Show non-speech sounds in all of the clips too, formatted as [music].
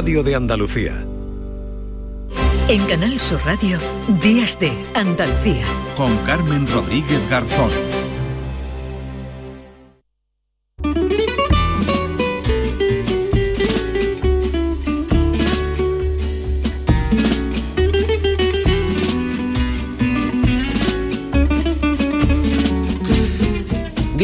Radio de Andalucía. En Canal Sur Radio, Días de Andalucía. Con Carmen Rodríguez Garzón.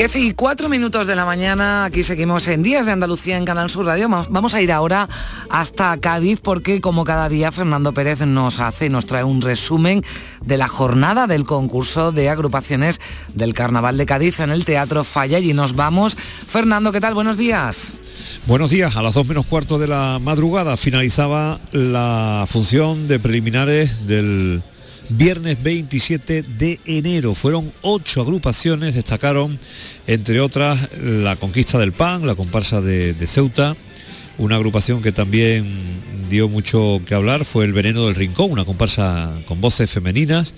10 y 4 minutos de la mañana, aquí seguimos en Días de Andalucía en Canal Sur Radio. Vamos a ir ahora hasta Cádiz porque como cada día Fernando Pérez nos hace, nos trae un resumen de la jornada del concurso de agrupaciones del Carnaval de Cádiz en el Teatro Falla y nos vamos. Fernando, ¿qué tal? Buenos días. Buenos días, a las 2 menos cuarto de la madrugada finalizaba la función de preliminares del viernes 27 de enero. Fueron ocho agrupaciones, destacaron entre otras la conquista del PAN, la comparsa de, Ceuta, una agrupación que también dio mucho que hablar fue el Veneno del Rincón, una comparsa con voces femeninas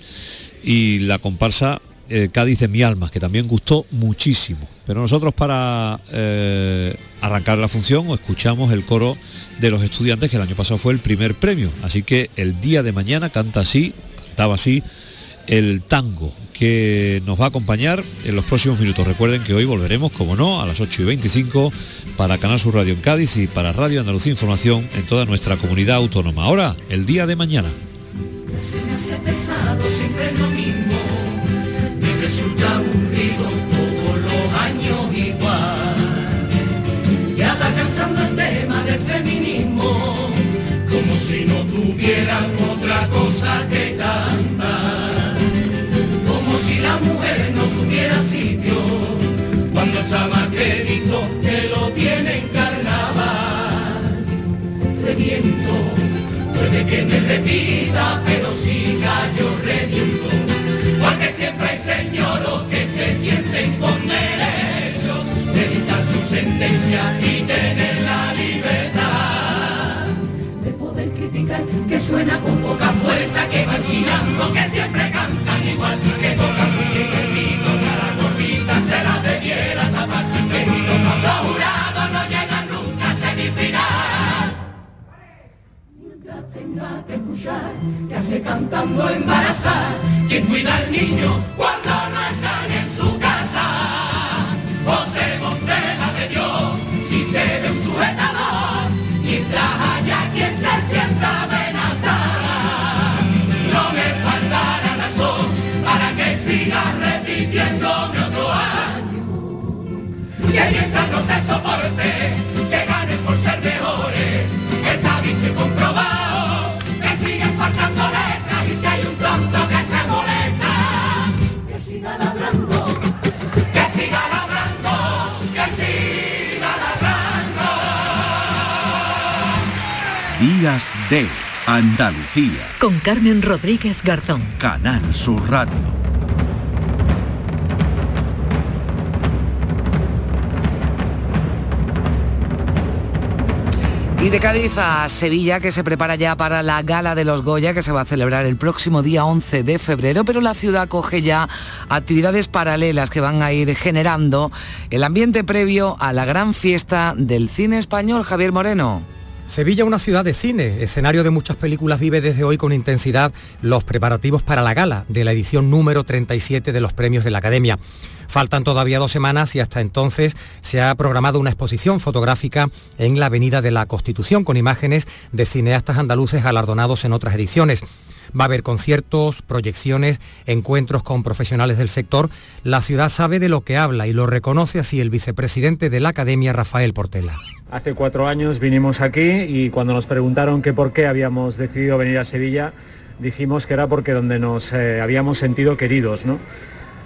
y la comparsa eh, Cádiz de mi alma, que también gustó muchísimo. Pero nosotros para eh, arrancar la función escuchamos el coro de los estudiantes, que el año pasado fue el primer premio. Así que el día de mañana canta así estaba así el tango que nos va a acompañar en los próximos minutos. Recuerden que hoy volveremos, como no, a las 8 y 25 para Canal Sur Radio en Cádiz y para Radio Andalucía Información en toda nuestra comunidad autónoma. Ahora, el día de mañana. si no tuvieran otra cosa que Puede que me repita, pero siga yo reviento, porque siempre hay señoros que se sienten con derecho de dictar su sentencia y tener la libertad que suena con poca fuerza, que van chillando, que siempre cantan igual, que tocan muy bien el que escuchar, que hace cantando embarazar, quien cuida al niño cuando no están en su casa, o se botella de Dios, si se ve un sujetador, mientras haya quien se sienta amenazada. No me faltará razón para que siga repitiéndome otro año. Ahí mientras no se soporte, que ganen por ser mejores, está visto y Días de Andalucía. Con Carmen Rodríguez Garzón. Canal Sur Radio. Y de Cádiz a Sevilla, que se prepara ya para la Gala de los Goya, que se va a celebrar el próximo día 11 de febrero, pero la ciudad coge ya actividades paralelas que van a ir generando el ambiente previo a la gran fiesta del cine español. Javier Moreno. Sevilla, una ciudad de cine, escenario de muchas películas, vive desde hoy con intensidad los preparativos para la gala de la edición número 37 de los premios de la Academia. Faltan todavía dos semanas y hasta entonces se ha programado una exposición fotográfica en la Avenida de la Constitución con imágenes de cineastas andaluces galardonados en otras ediciones. Va a haber conciertos, proyecciones, encuentros con profesionales del sector. La ciudad sabe de lo que habla y lo reconoce así el vicepresidente de la Academia, Rafael Portela. Hace cuatro años vinimos aquí y cuando nos preguntaron que por qué habíamos decidido venir a Sevilla, dijimos que era porque donde nos eh, habíamos sentido queridos, ¿no?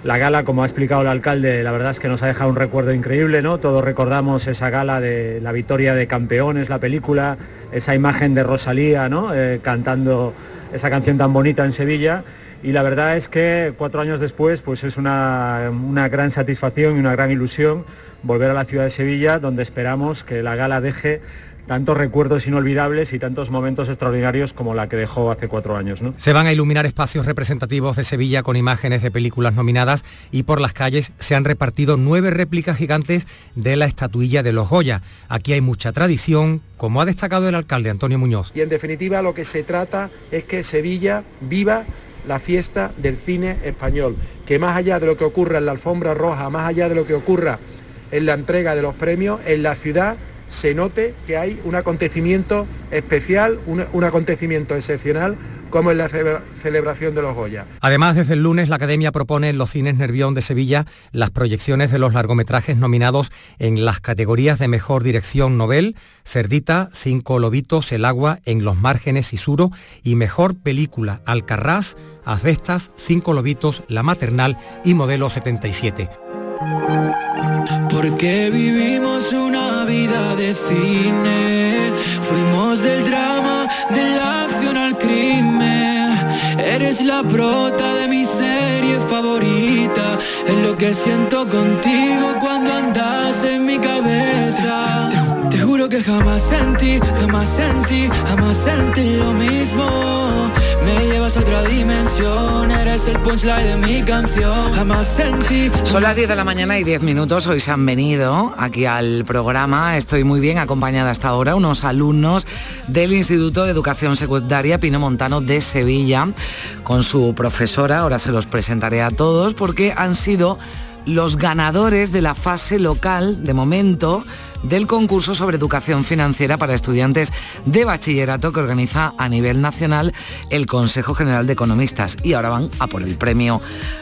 La gala, como ha explicado el alcalde, la verdad es que nos ha dejado un recuerdo increíble, ¿no? Todos recordamos esa gala de la victoria de campeones, la película, esa imagen de Rosalía, ¿no? Eh, cantando esa canción tan bonita en Sevilla. Y la verdad es que cuatro años después, pues es una, una gran satisfacción y una gran ilusión volver a la ciudad de Sevilla, donde esperamos que la gala deje tantos recuerdos inolvidables y tantos momentos extraordinarios como la que dejó hace cuatro años. ¿no? Se van a iluminar espacios representativos de Sevilla con imágenes de películas nominadas y por las calles se han repartido nueve réplicas gigantes de la estatuilla de los Goya. Aquí hay mucha tradición, como ha destacado el alcalde Antonio Muñoz. Y en definitiva lo que se trata es que Sevilla viva la fiesta del cine español, que más allá de lo que ocurra en la alfombra roja, más allá de lo que ocurra en la entrega de los premios, en la ciudad se note que hay un acontecimiento especial, un, acontecimiento excepcional como es la celebración de los Goya. Además, desde el lunes la Academia propone en los cines Nervión de Sevilla las proyecciones de los largometrajes nominados en las categorías de Mejor Dirección Nobel, Cerdita, Cinco Lobitos, El Agua, En los Márgenes y Suro y Mejor Película, Alcarrás, Asbestas, Cinco Lobitos, La Maternal y Modelo 77. Porque vivimos una vida de cine, fuimos del drama, de la acción al crimen. Eres la prota de mi serie favorita, es lo que siento contigo cuando andas en mi cabeza. Te juro que jamás sentí, jamás sentí, jamás sentí lo mismo. Me llevas a otra dimensión, eres el punchline de mi canción. Jamás sentí. Son las 10 de la mañana y 10 minutos. Hoy se han venido aquí al programa. Estoy muy bien acompañada hasta ahora, unos alumnos del Instituto de Educación Secundaria Pino Montano de Sevilla, con su profesora. Ahora se los presentaré a todos porque han sido los ganadores de la fase local, de momento, del concurso sobre educación financiera para estudiantes de bachillerato que organiza a nivel nacional el Consejo General de Economistas. Y ahora van a por el premio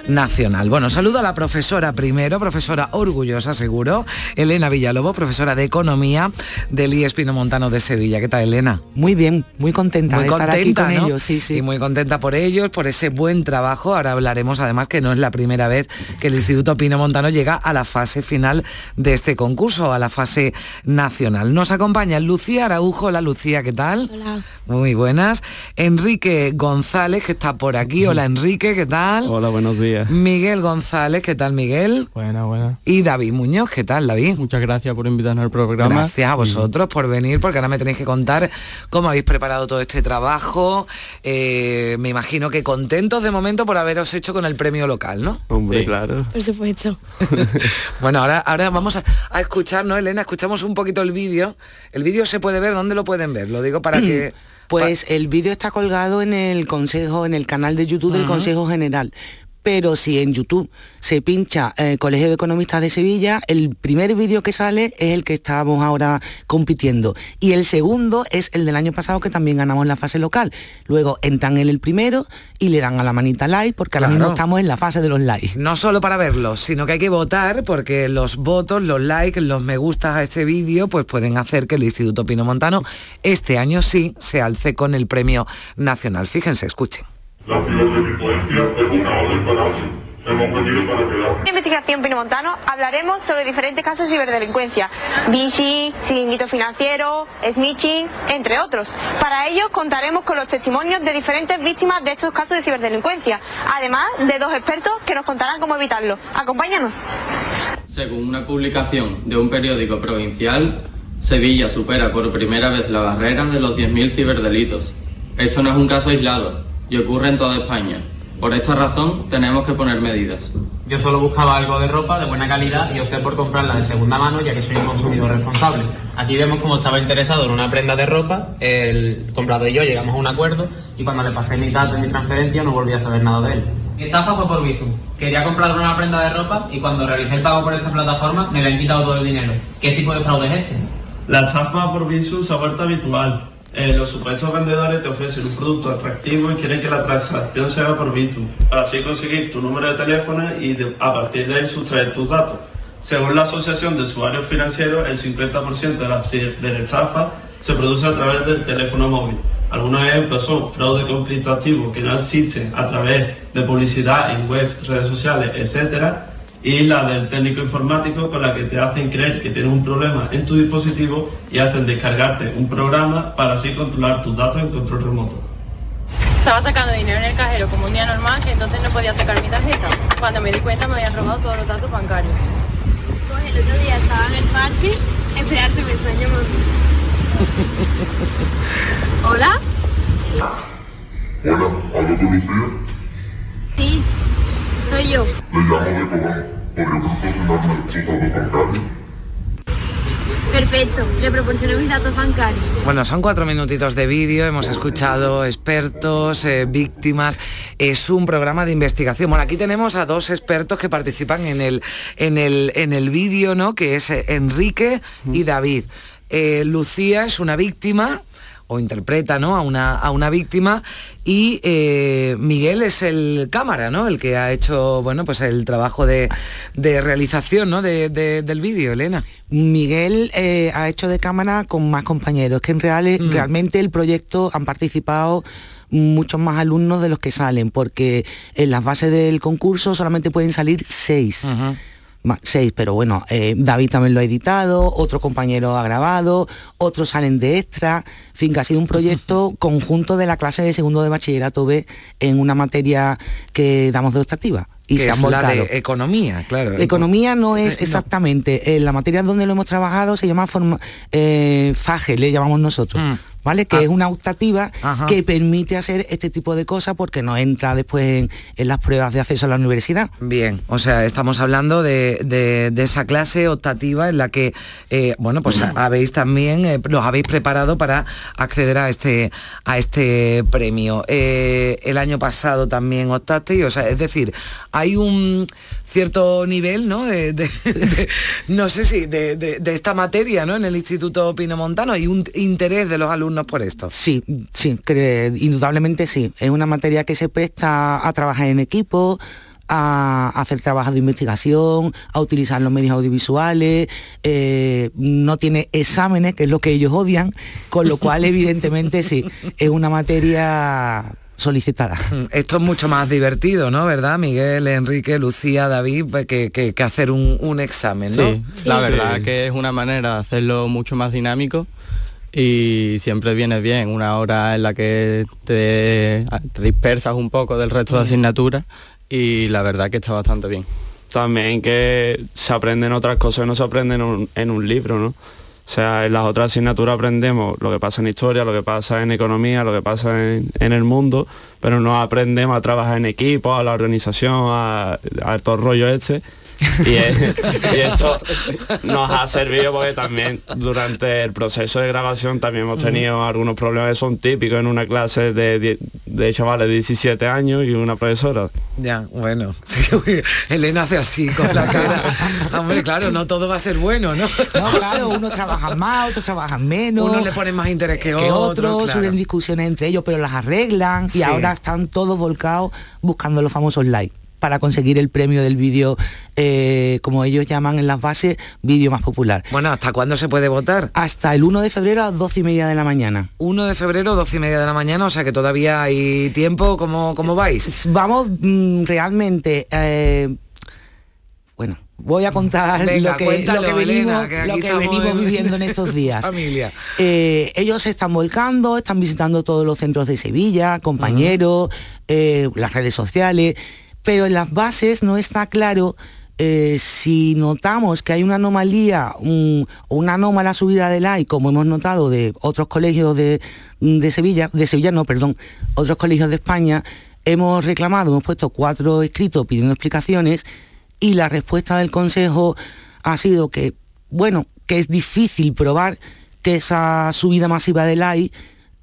nacional. Bueno, saludo a la profesora primero, profesora orgullosa seguro, Elena Villalobo, profesora de Economía del IES Pino Montano de Sevilla. ¿Qué tal, Elena? Muy bien, muy contenta Muy de estar contenta, aquí con ¿no? ellos, sí, sí. Y muy contenta por ellos, por ese buen trabajo. Ahora hablaremos además que no es la primera vez que el Instituto Pino Montano llega a la fase final de este concurso, a la fase nacional. Nos acompaña Lucía Araujo. Hola Lucía, ¿qué tal? Hola. Muy buenas. Enrique González, que está por aquí. Hola Enrique, ¿qué tal? Hola, buenos días. Miguel González, ¿qué tal Miguel? Buena, buena. Y David Muñoz, ¿qué tal David? Muchas gracias por invitarnos al programa. Gracias a vosotros por venir, porque ahora me tenéis que contar cómo habéis preparado todo este trabajo. Eh, me imagino que contentos de momento por haberos hecho con el premio local, ¿no? Hombre, claro. Por supuesto. [laughs] [laughs] Bueno, ahora, ahora vamos a, a escuchar, ¿no, Elena? Escuchamos un poquito el vídeo. El vídeo se puede ver, ¿dónde lo pueden ver? Lo digo para que... [clears throat] Pues el vídeo está colgado en el consejo, en el canal de YouTube del. Consejo General. Pero si en YouTube se pincha eh, Colegio de Economistas de Sevilla, el primer vídeo que sale es el que estamos ahora compitiendo. Y el segundo es el del año pasado que también ganamos la fase local. Luego entran en el primero y le dan a la manita like porque ahora mismo estamos en la fase de los likes. No solo para verlos, sino que hay que votar porque los votos, los likes, los me gustas a este vídeo, pues pueden hacer que el Instituto Pino Montano este año sí se alce con el premio nacional. Fíjense, escuchen. La ciberdelincuencia es una orden para Hemos venido para quedar. En investigación Pinomontano hablaremos sobre diferentes casos de ciberdelincuencia, phishing, chiringuito financiero, snitching, entre otros. Para ello contaremos con los testimonios de diferentes víctimas de estos casos de ciberdelincuencia, además de dos expertos que nos contarán cómo evitarlo. Acompáñanos. Según una publicación de un periódico provincial, Sevilla supera por primera vez la barrera de los 10.000 ciberdelitos. Esto no es un caso aislado y ocurre en toda España. Por esta razón tenemos que poner medidas. Yo solo buscaba algo de ropa de buena calidad y opté por comprarla de segunda mano ya que soy un consumidor responsable. Aquí vemos cómo estaba interesado en una prenda de ropa, el comprador y yo llegamos a un acuerdo y cuando le pasé mi dato en mi transferencia no volví a saber nada de él. Mi estafa fue por Bizum. Quería comprar una prenda de ropa y cuando realicé el pago por esta plataforma me habían quitado todo el dinero. ¿Qué tipo de fraude es este? La estafa por Visu se ha vuelto habitual. Eh, los supuestos vendedores te ofrecen un producto atractivo y quieren que la transacción se haga por Bitu, para así conseguir tu número de teléfono y a partir de ahí sustraer tus datos. Según la Asociación de Usuarios Financieros, el 50% de la, de se produce a través del teléfono móvil. Algunos ejemplos son fraude con cripto activo que no existen a través de publicidad en web, redes sociales, etcétera, y la del técnico informático con la que te hacen creer que tienes un problema en tu dispositivo y hacen descargarte un programa para así controlar tus datos en control remoto. Estaba sacando dinero en el cajero como un día normal y entonces no podía sacar mi tarjeta. Cuando me di cuenta me habían robado todos los datos bancarios. Pues el otro día estaba en el parque, esperar se me extrañó Hola. Hola, ¿hablo con Lucía? Sí, soy yo. Le llamo de Cobán. ¿Podría proporcionarme sus datos bancarios? Perfecto, le proporciono mis datos bancarios. Bueno, son cuatro minutitos de vídeo, hemos escuchado expertos, eh, víctimas, es un programa de investigación. Bueno, aquí tenemos a dos expertos que participan en el, en el, en el vídeo, ¿no? Que es eh, Enrique y David. Eh, Lucía es una víctima o interpreta ¿no? a, una, a una víctima y eh, Miguel es el cámara, ¿no? El que ha hecho, bueno, pues el trabajo de, de realización, ¿no? De- de- del vídeo, Elena. Miguel eh, ha hecho de cámara con más compañeros, que en real, Mm. realmente el proyecto han participado muchos más alumnos de los que salen, porque en las bases del concurso solamente pueden salir seis. Seis, pero bueno, eh, David también lo ha editado, otro compañero ha grabado, otros salen de extra, en fin, que ha sido un proyecto [laughs] conjunto de la clase de segundo de bachillerato B en una materia que damos de optativa. Y que se es han la volcado. de economía, claro. Economía no es Eh, no. exactamente. En la materia donde lo hemos trabajado se llama forma, eh, FAGE, le llamamos nosotros. Mm. ¿Vale? Que Ah. es una optativa Ajá. que permite hacer este tipo de cosas porque no entra después en, en las pruebas de acceso a la universidad. Bien, o sea, estamos hablando de, de- de esa clase optativa en la que, eh, bueno, pues habéis también, eh, los habéis preparado para acceder a este, a este premio. Eh, el año pasado también optasteis, o sea, es decir, hay un cierto nivel, ¿no? De, de- de- no sé si, de, de- de esta materia, ¿no? En el Instituto Pinomontano, hay un interés de los alumnos por esto. Sí, sí, indudablemente sí. Es una materia que se presta a trabajar en equipo, a hacer trabajos de investigación, a utilizar los medios audiovisuales, eh, no tiene exámenes, que es lo que ellos odian, con lo cual [laughs] evidentemente sí, es una materia solicitada. Mm, Esto es mucho más divertido, ¿no? ¿Verdad? Miguel, Enrique, Lucía, David, pues, que, que- que hacer un, un examen, ¿no? Sí, la verdad que es una manera de hacerlo mucho más dinámico y siempre viene bien una hora en la que te, te dispersas un poco del resto de asignaturas y la verdad que está bastante bien. también que se aprenden otras cosas que no se aprenden en un, en un libro, ¿no? O sea, en las otras asignaturas aprendemos lo que pasa en historia, lo que pasa en economía, lo que pasa en, en el mundo, pero no aprendemos a trabajar en equipo, a la organización, a, a todo el rollo este. [laughs] Y, es- y esto nos ha servido porque también durante el proceso de grabación también hemos tenido algunos problemas que son típicos en una clase de, de chavales de 17 años y una profesora. Ya, bueno. [laughs] Elena hace así con la cara. [laughs] Hombre, claro, no todo va a ser bueno, ¿no? No, claro, unos trabajan más, otros trabajan menos. Uno le pone más interés que, que otro. otros claro. suben discusiones entre ellos, pero las arreglan Sí. y ahora están todos volcados buscando los famosos likes para conseguir el premio del vídeo, eh, como ellos llaman en las bases, vídeo más popular. Bueno, ¿hasta cuándo se puede votar? Hasta el 1 de febrero a las 12 y media de la mañana. 1 de febrero, 12 y media de la mañana, o sea que todavía hay tiempo. ¿Cómo, cómo vais? Vamos mm, realmente... eh, bueno, voy a contar Venga, lo que, lo que venimos, Elena, que aquí lo que venimos en- viviendo en estos [laughs] días. Familia. Eh, ellos se están volcando, están visitando todos los centros de Sevilla, compañeros, eh, las redes sociales, pero en las bases no está claro eh, si notamos que hay una anomalía un- una anómala subida de like, como hemos notado de otros colegios de, Sevilla, de Sevilla no, perdón, otros colegios de España, hemos reclamado, hemos puesto cuatro escritos pidiendo explicaciones y la respuesta del Consejo ha sido que, bueno, que es difícil probar que esa subida masiva de like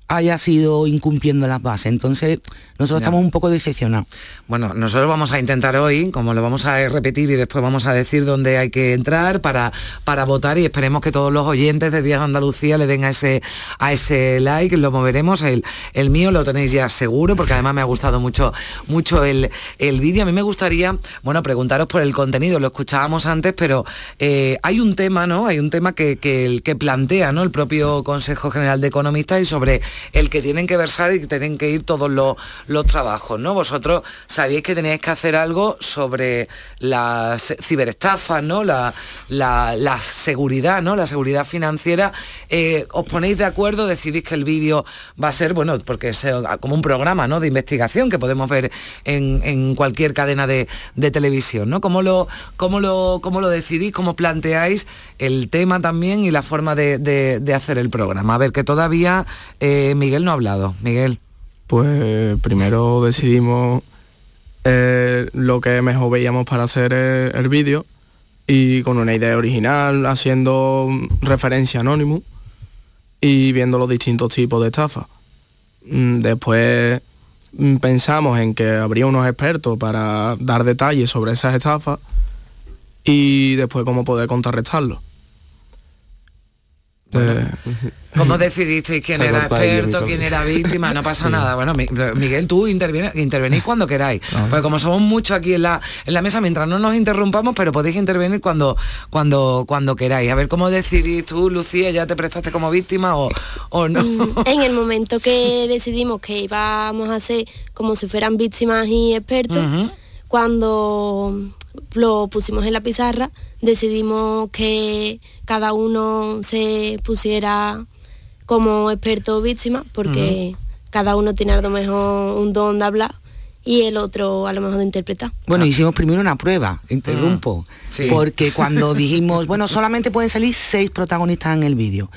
haya sido incumpliendo las bases. Entonces, nosotros Ya. estamos un poco decepcionados. Bueno, nosotros vamos a intentar hoy, como lo vamos a repetir y después vamos a decir dónde hay que entrar para, para votar y esperemos que todos los oyentes de Días de Andalucía le den a ese, a ese like, lo moveremos, el, el mío lo tenéis ya seguro, porque además me ha gustado mucho, mucho el, el vídeo. A mí me gustaría, bueno, preguntaros por el contenido, lo escuchábamos antes, pero eh, hay un tema, ¿no? Hay un tema que, que plantea ¿no? el propio Consejo General de Economistas y sobre el que tienen que versar y que tienen que ir todos los, los trabajos, ¿no? Vosotros sabíais que teníais que hacer algo sobre las ciberestafas, ¿no? La, la, seguridad, ¿no? La seguridad financiera. Eh, ¿Os ponéis de acuerdo? Decidís que el vídeo va a ser, bueno, porque es eh, como un programa, ¿no? De investigación que podemos ver en, en cualquier cadena de, de televisión, ¿no? ¿Cómo lo, cómo, lo, ¿Cómo lo decidís? ¿Cómo planteáis el tema también y la forma de, de- de hacer el programa? A ver, que todavía eh, Miguel no ha hablado. Miguel. Pues primero decidimos eh, lo que mejor veíamos para hacer eh, el vídeo y con una idea original, haciendo referencia a Anonymous y viendo los distintos tipos de estafas. Mm, Después mm, pensamos en que habría unos expertos para dar detalles sobre esas estafas y después cómo poder contrarrestarlo. Eh, [laughs] ¿Cómo decidisteis quién era experto, quién era víctima? No pasa [laughs] Sí. nada. Bueno, Mi- Miguel, tú interviene- intervenís cuando queráis. Porque como somos muchos aquí en la, en la mesa, mientras no nos interrumpamos, pero podéis intervenir cuando, cuando, cuando queráis. A ver, ¿cómo decidís tú, Lucía, ya te prestaste como víctima o, o no? Mm, En el momento que decidimos que íbamos a hacer como si fueran víctimas y expertos, cuando lo pusimos en la pizarra, decidimos que cada uno se pusiera como experto o víctima, porque cada uno tiene a lo mejor un don de hablar y el otro a lo mejor de interpretar. Bueno, hicimos primero una prueba, interrumpo, Sí. porque cuando dijimos, bueno, solamente pueden salir seis protagonistas en el vídeo.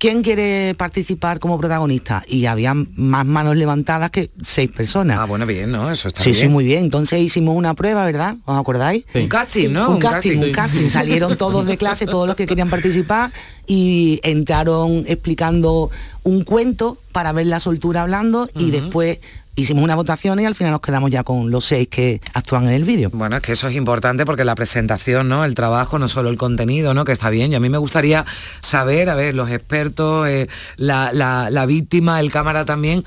¿Quién quiere participar como protagonista? Y había más manos levantadas que seis personas. Ah, bueno, bien, ¿no? Eso está sí, Sí, bien. muy bien. Entonces hicimos una prueba, ¿verdad? ¿Os acordáis? Un casting, ¿no? Un, Un casting, casting. un casting. Salieron todos de clase, todos los que querían participar y entraron explicando un cuento para ver la soltura hablando y después hicimos una votación y al final nos quedamos ya con los seis que actúan en el vídeo. Bueno, es que eso es importante porque la presentación, ¿no? El trabajo, no solo el contenido, ¿no? Que está bien. Y a mí me gustaría saber, a ver, los expertos, eh, la, la- la víctima, el cámara también.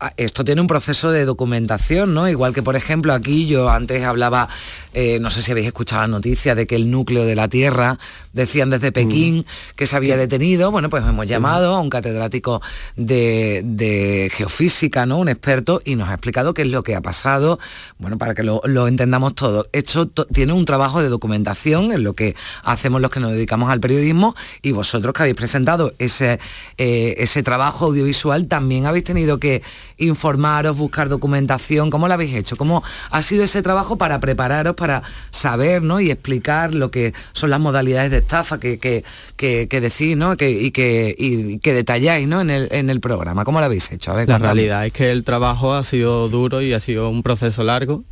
Ah, Esto tiene un proceso de documentación, ¿no? Igual que, por ejemplo, aquí yo antes hablaba, eh, no sé si habéis escuchado la noticia de que el núcleo de la Tierra, decían desde Pekín, que se había detenido. Bueno, pues hemos llamado a un catedrático de, de geofísica, ¿no? Un experto, y nos ha explicado qué es lo que ha pasado, bueno, para que lo, lo entendamos todo. Esto to- tiene un trabajo de documentación en lo que hacemos los que nos dedicamos al periodismo y vosotros que habéis presentado ese, eh, ese trabajo audiovisual también habéis tenido que informaros, buscar documentación. ¿Cómo lo habéis hecho? ¿Cómo ha sido ese trabajo para prepararos, para saber ¿no? y explicar lo que son las modalidades de estafa que, que, que- que decís ¿no? que, y, que, y que detalláis ¿no? en, el, en el programa? ¿Cómo lo habéis hecho? A ver, La realidad es que el trabajo ha sido duro y ha sido un proceso largo,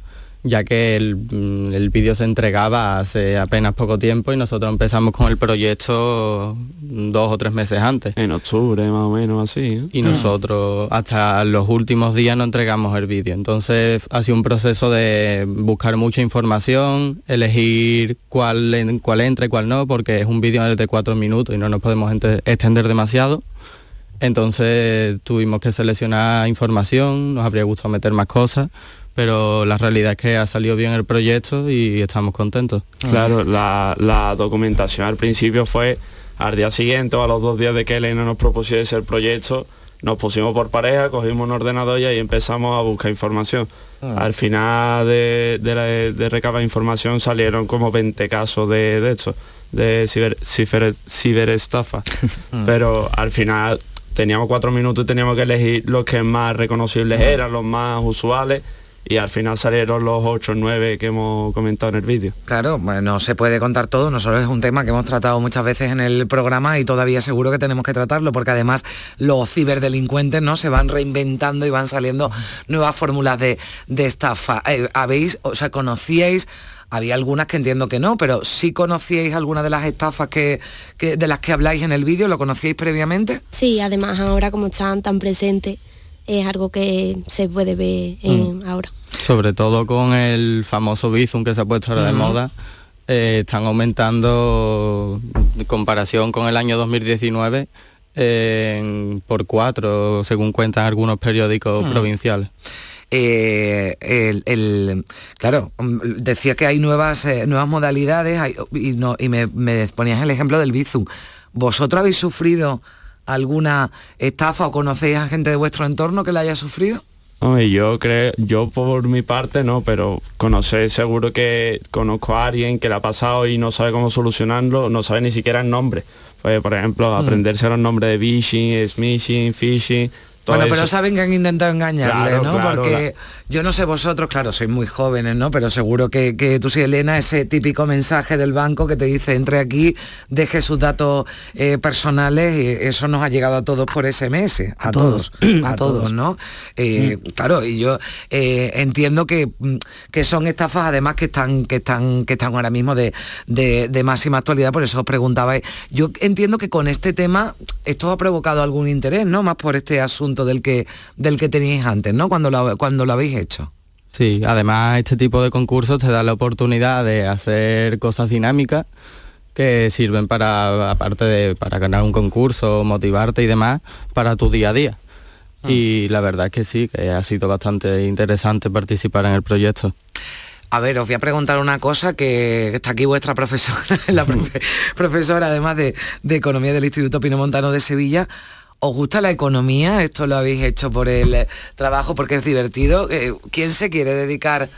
ya que el, mm, el vídeo se entregaba hace apenas poco tiempo y nosotros empezamos con el proyecto dos o tres meses antes. En octubre más o menos así. ¿eh? Y nosotros hasta los últimos días no entregamos el vídeo. Entonces ha sido un proceso de buscar mucha información, elegir cuál, en- cuál entra y cuál no, porque es un vídeo de cuatro minutos y no nos podemos extender demasiado. Entonces tuvimos que seleccionar información, nos habría gustado meter más cosas, pero la realidad es que ha salido bien el proyecto y estamos contentos. Claro, la, la documentación al principio fue al día siguiente o a los dos días de que Elena nos propusiese el proyecto, nos pusimos por pareja, cogimos un ordenador y ahí empezamos a buscar información. Ah. Al final de, de, la- de recabar información salieron como 20 casos de, de esto, de ciber, ciber- ciberestafa. [laughs] Pero al final teníamos cuatro minutos y teníamos que elegir los que más reconocibles eran, los más usuales, y al final salieron los 8 o 9 que hemos comentado en el vídeo. Claro, bueno, no se puede contar todo, no solo es un tema que hemos tratado muchas veces en el programa y todavía seguro que tenemos que tratarlo porque además los ciberdelincuentes no se van reinventando y van saliendo nuevas fórmulas de, de estafa. Eh, ¿Habéis, o sea, conocíais, había algunas que entiendo que no, pero sí conocíais alguna de las estafas que, que- de las que habláis en el vídeo, ¿lo conocíais previamente? Sí, además ahora como están tan presentes, es algo que se puede ver en- ahora. Sobre todo con el famoso Bizum que se ha puesto ahora de moda, eh, están aumentando en comparación con el año 2019 eh, en- por cuatro, según cuentan algunos periódicos Mm. provinciales. Eh, el, el- claro, mm, decía que hay nuevas, eh, nuevas modalidades hay- y, no, y me, me ponías el ejemplo del Bizum. ¿Vosotros habéis sufrido alguna estafa o conocéis a gente de vuestro entorno que la haya sufrido? Yo creo, yo por mi parte no, pero conocer seguro que conozco a alguien que le ha pasado y no sabe cómo solucionarlo, no sabe ni siquiera el nombre. Pues, por ejemplo, Mm. aprenderse los nombres de phishing, smishing, phishing. Todo Bueno, pero eso. saben que han intentado engañarle, Claro, ¿no? claro, Porque yo no sé vosotros, claro, sois muy jóvenes, ¿no? Pero seguro que, que tú sí, Elena, ese típico mensaje del banco que te dice, entre aquí, deje sus datos eh, personales, y eso nos ha llegado a todos por SMS, a, todos, [clears throat] a, todos, ¿no? Eh, Claro, y yo eh, entiendo que, mm, que son estafas además que están, que están, que están ahora mismo de, de- de máxima actualidad, por eso os preguntaba. Yo entiendo que con este tema esto ha provocado algún interés, ¿no? Más por este asunto del que, del que teníais antes, ¿no? Cuando lo, cuando lo habéis hecho. Sí, además este tipo de concursos te da la oportunidad de hacer cosas dinámicas que sirven para, aparte de para ganar un concurso, motivarte y demás, para tu día a día. Y la verdad es que sí, que ha sido bastante interesante participar en el proyecto. A ver, os voy a preguntar una cosa que está aquí vuestra profesora, [laughs] la profe- profesora además de, de Economía del Instituto Pino Montano de Sevilla. ¿Os gusta la economía? ¿Esto lo habéis hecho por el trabajo porque es divertido? Eh, ¿Quién se quiere dedicar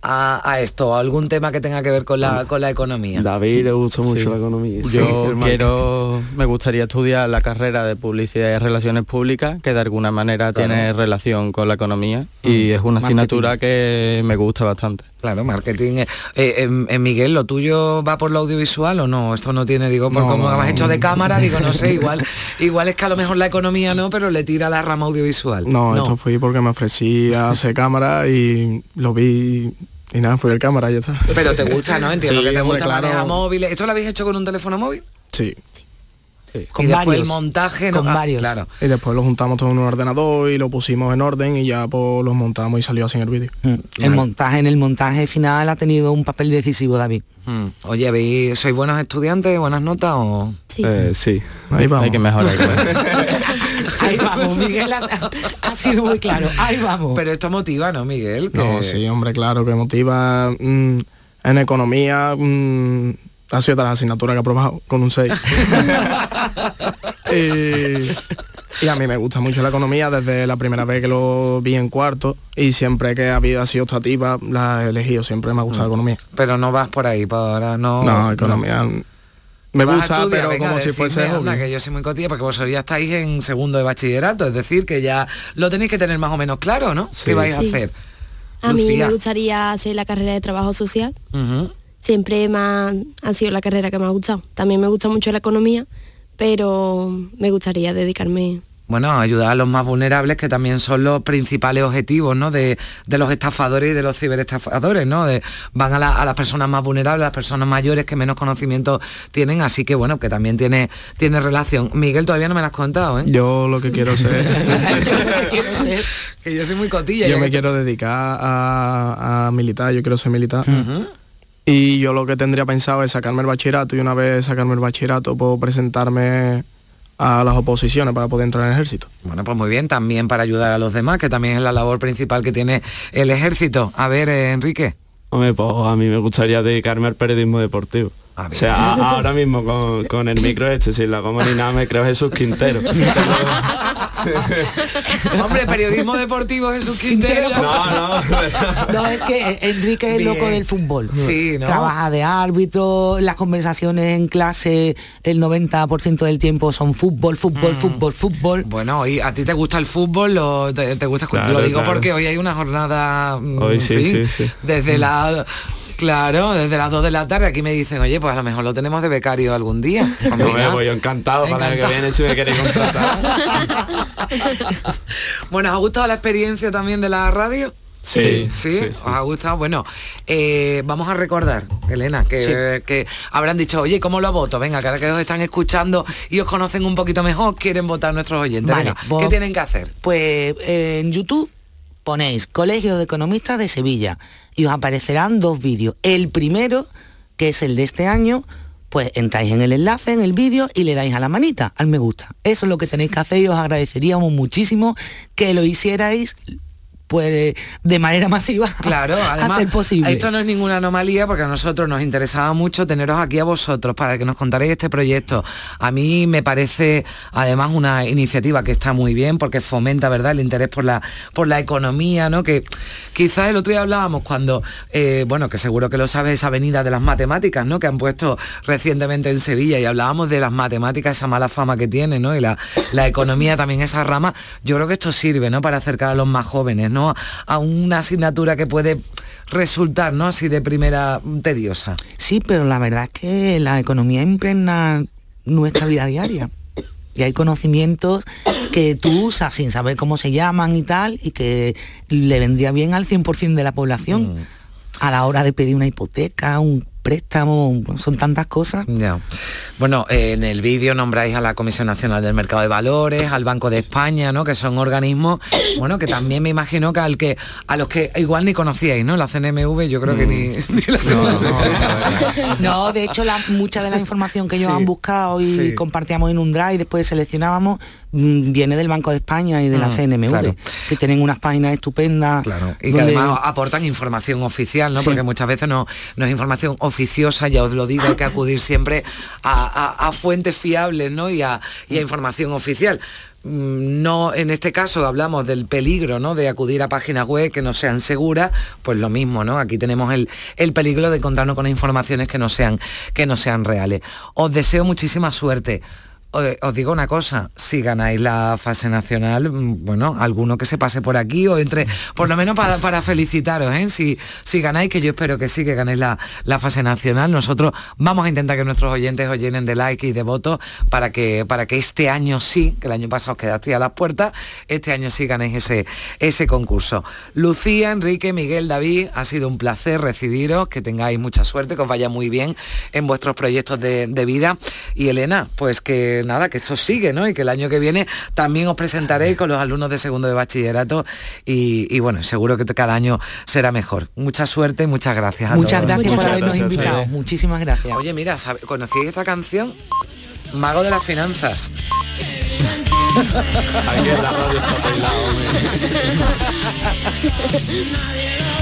a, a esto? ¿A algún tema que tenga que ver con la, con la economía? David le gusta mucho Sí. la economía. Yo Sí, quiero, me gustaría estudiar la carrera de publicidad y relaciones públicas, que de alguna manera tiene relación con la economía y es una Marketing. asignatura que me gusta bastante. Claro, marketing. eh, eh, em- em, Miguel, ¿lo tuyo va por lo audiovisual o no? Esto no tiene, digo, por No, como no, has hecho de cámara, digo, no sé, [laughs] igual, igual es que a lo mejor la economía no, pero le tira la rama audiovisual. No, esto fui porque me ofrecí a [laughs] hacer cámara y lo vi y nada, fui el cámara y ya está. Pero te gusta, ¿no? Entiendo Sí, que te gusta claro. manejar móviles. ¿Esto lo habéis hecho con un teléfono móvil? Sí. Y después el montaje, ¿no? Ah, claro. Y después lo juntamos todo en un ordenador y lo pusimos en orden y ya pues los montamos y salió así en el vídeo. El montaje, en el montaje final ha tenido un papel decisivo, David. Mm. Oye, ¿veis, ¿sois buenos estudiantes, buenas notas o...? Sí. Eh, sí. Ahí vamos. Hay que mejorar. [laughs] Ahí vamos, Miguel ha, ha sido muy claro. Ahí vamos. Pero esto motiva, ¿no, Miguel? Que- No, sí, hombre, claro, que motiva mm, en economía. mm, ha sido de las asignaturas que he probado con un 6. y, [laughs] y a mí me gusta mucho la economía desde la primera vez que lo vi en cuarto y siempre que ha habido sido optativa la he elegido, siempre me ha gustado la economía. Pero no vas por ahí, por ahora no... No, economía me gusta, estudiar, pero venga, como si fuese anda, que yo soy muy cotilla porque vosotros ya estáis en segundo de bachillerato, es decir, que ya lo tenéis que tener más o menos claro, ¿no? ¿Qué vais Sí. a hacer? A mí me gustaría hacer la carrera de trabajo social. Siempre más ha sido la carrera que me ha gustado. También me gusta mucho la economía, pero me gustaría dedicarme Bueno, ayudar a los más vulnerables, que también son los principales objetivos, ¿no? De, de los estafadores y de los ciberestafadores, ¿no? De- van a, la- a las personas más vulnerables, a las personas mayores que menos conocimiento tienen, así que bueno, que también tiene, tiene relación. Miguel, todavía no me lo has contado, ¿eh? [laughs] Yo lo que quiero ser, Que yo soy muy cotilla. yo me que- quiero dedicar a, a militar, yo quiero ser militar. Y yo lo que tendría pensado es sacarme el bachillerato y una vez sacarme el bachillerato puedo presentarme a las oposiciones para poder entrar en el ejército. Bueno, pues muy bien, también para ayudar a los demás, que también es la labor principal que tiene el ejército. A ver, eh, Enrique. Hombre, pues a mí me gustaría dedicarme al periodismo deportivo. O sea, a- ahora mismo con, con el micro este, sin la goma ni nada, me creo Jesús Quintero. [laughs] Hombre, periodismo deportivo Jesús Quintero. No, es que Enrique es loco Bien. del fútbol. Sí, ¿no? Trabaja de árbitro, las conversaciones en clase, el 90% del tiempo son fútbol, Mm. fútbol, fútbol, fútbol. Bueno, y a ti te gusta el fútbol, lo- te, te gusta. Claro, Lo digo claro. porque hoy hay una jornada, mm, Hoy en sí, fin, sí, sí. desde la claro, desde las 2 de la tarde aquí me dicen, oye, pues a lo mejor lo tenemos de becario algún día. [laughs] Pues No me mira. voy yo encantado para que viene si me queréis contratar. [laughs] Bueno, ¿os ha gustado la experiencia también de la radio? Sí, sí, sí, sí. os ha gustado. Bueno, eh, vamos a recordar, Elena, que, que habrán dicho, oye, ¿cómo lo voto? Venga, cada que os están escuchando y os conocen un poquito mejor, quieren votar nuestros oyentes. Vale, Venga, vos- ¿qué tienen que hacer? Pues eh, en YouTube ponéis Colegio de Economistas de Sevilla y os aparecerán dos vídeos. El primero, que es el de este año, pues entráis en el enlace, en el vídeo y le dais a la manita, al me gusta. Eso es lo que tenéis que hacer y os agradeceríamos muchísimo que lo hicierais pues de manera masiva [laughs] Claro, además, a ser posible. esto no es ninguna anomalía porque a nosotros nos interesaba mucho teneros aquí a vosotros para que nos contaréis este proyecto. A mí me parece además una iniciativa que está muy bien porque fomenta, ¿verdad?, el interés por la, por la economía, ¿no? Que quizás el otro día hablábamos cuando, eh, bueno, que seguro que lo sabes, esa avenida de las matemáticas, ¿no? Que han puesto recientemente en Sevilla y hablábamos de las matemáticas, esa mala fama que tiene, ¿no? Y la, la economía también, esa rama. Yo creo que esto sirve, ¿no? Para acercar a los más jóvenes, ¿no? A una asignatura que puede resultar, ¿no? Así de primera tediosa. Sí, pero la verdad es que la economía impregna nuestra vida diaria. Y hay conocimientos que tú usas sin saber cómo se llaman y tal, y que le vendría bien al 100% de la población Mm. a la hora de pedir una hipoteca, un préstamo, son tantas cosas. Ya. Bueno, eh, en el vídeo nombráis a la Comisión Nacional del Mercado de Valores, al Banco de España, ¿no? Que son organismos, bueno, que también me imagino que al que a los que igual ni conocíais, ¿no? La CNMV, yo creo que ni, [laughs] ni la [laughs] No, de hecho, la- mucha de la información que ellos Sí, han buscado y sí. compartíamos en un drive, después seleccionábamos, mm, viene del Banco de España y de la Mm, CNMV, claro. que tienen unas páginas estupendas. Y que donde- además aportan información oficial, ¿no? Sí. Porque muchas veces no, no es información oficiosa, ya os lo digo, hay que acudir [laughs] siempre a, a- a fuentes fiables, ¿no? Y a, y a información oficial. Mm, No, en este caso hablamos del peligro, ¿no? De acudir a páginas web que no sean seguras, pues lo mismo, ¿no? Aquí tenemos el, el peligro de encontrarnos con informaciones que no sean, que no sean reales. Os deseo muchísima suerte. Os digo una cosa, si ganáis la fase nacional, mm, bueno, alguno que se pase por aquí o entre, por lo menos para, para felicitaros, ¿eh? Si, si ganáis, que yo espero que sí, que ganéis la, la fase nacional, nosotros vamos a intentar que nuestros oyentes os llenen de like y de votos para que, para que este año sí, que el año pasado os quedasteis a las puertas, este año sí ganéis ese, ese concurso. Lucía, Enrique, Miguel, David, ha sido un placer recibiros, que tengáis mucha suerte, que os vaya muy bien en vuestros proyectos de, de vida. Y Elena, pues que nada, que esto sigue, ¿no? Y que el año que viene también os presentaréis con los alumnos de segundo de bachillerato y, y bueno, seguro que cada año será mejor. Mucha suerte y muchas gracias a Muchas todos. gracias por habernos invitado. Muchísimas gracias. Oye, mira, ¿sabe- ¿conocíais esta canción? Mago de las finanzas. Aquí en la radio está bailado, [laughs]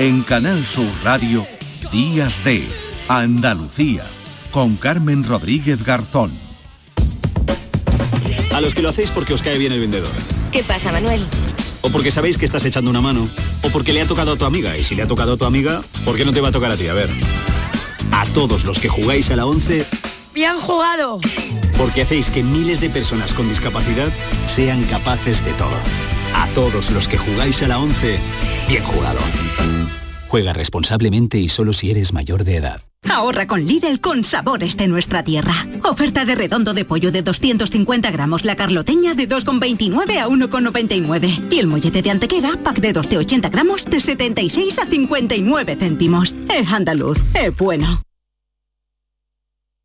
En Canal Sur Radio, Días de Andalucía, con Carmen Rodríguez Garzón. A los que lo hacéis porque os cae bien el vendedor. ¿Qué pasa, Manuel? O porque sabéis que estás echando una mano. O porque le ha tocado a tu amiga. Y si le ha tocado a tu amiga, ¿por qué no te va a tocar a ti? A ver. A todos los que jugáis a la 11, ¡Bien jugado! porque hacéis que miles de personas con discapacidad sean capaces de todo. A todos los que jugáis a la 11, bien jugado. Juega responsablemente y solo si eres mayor de edad. Ahorra con Lidl con sabores de nuestra tierra. Oferta de redondo de pollo de 250 gramos, la carloteña de 2,29 a 1,99. Y el mollete de antequera, pack de 2 de 80 gramos, de 76 a 59 céntimos. Es andaluz, es bueno.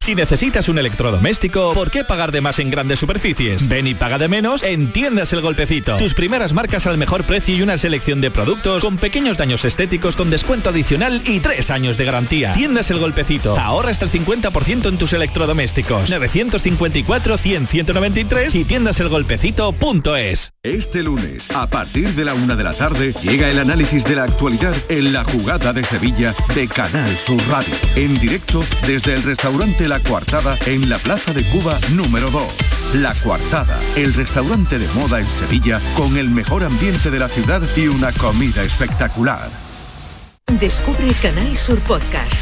Si necesitas un electrodoméstico, ¿por qué pagar de más en grandes superficies? Ven y paga de menos en Tiendas El Golpecito. Tus primeras marcas al mejor precio y una selección de productos con pequeños daños estéticos con descuento adicional y tres años de garantía. Tiendas El Golpecito. Ahorra hasta el 50% en tus electrodomésticos. 954-100-193 y tiendaselgolpecito.es. Este lunes, a partir de la una de la tarde, llega el análisis de la actualidad en la jugada de Sevilla de Canal Sur Radio. En directo desde el restaurante La Coartada en la Plaza de Cuba número 2. La Coartada, el restaurante de moda en Sevilla con el mejor ambiente de la ciudad y una comida espectacular. Descubre Canal Sur Podcast,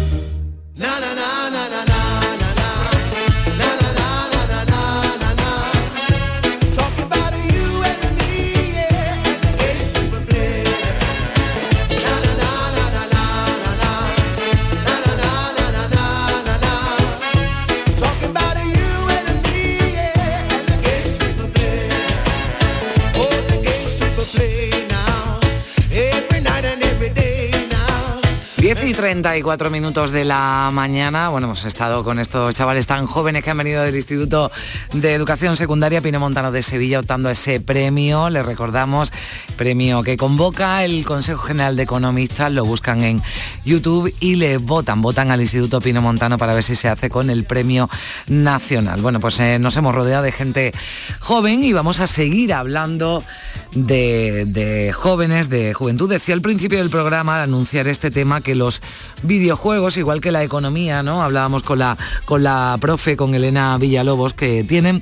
34 minutos de la mañana. Bueno, hemos estado con estos chavales tan jóvenes que han venido del Instituto de Educación Secundaria Pino Montano de Sevilla optando a ese premio. Les recordamos, premio que convoca el Consejo General de Economistas. Lo buscan en YouTube y le votan, votan al Instituto Pino Montano para ver si se hace con el premio nacional. Bueno, pues eh, nos hemos rodeado de gente joven y vamos a seguir hablando de, de jóvenes, de juventud. Decía al principio del programa, al anunciar este tema, que los videojuegos, igual que la economía, ¿no? Hablábamos con la, con la profe, con Elena Villalobos, que tienen,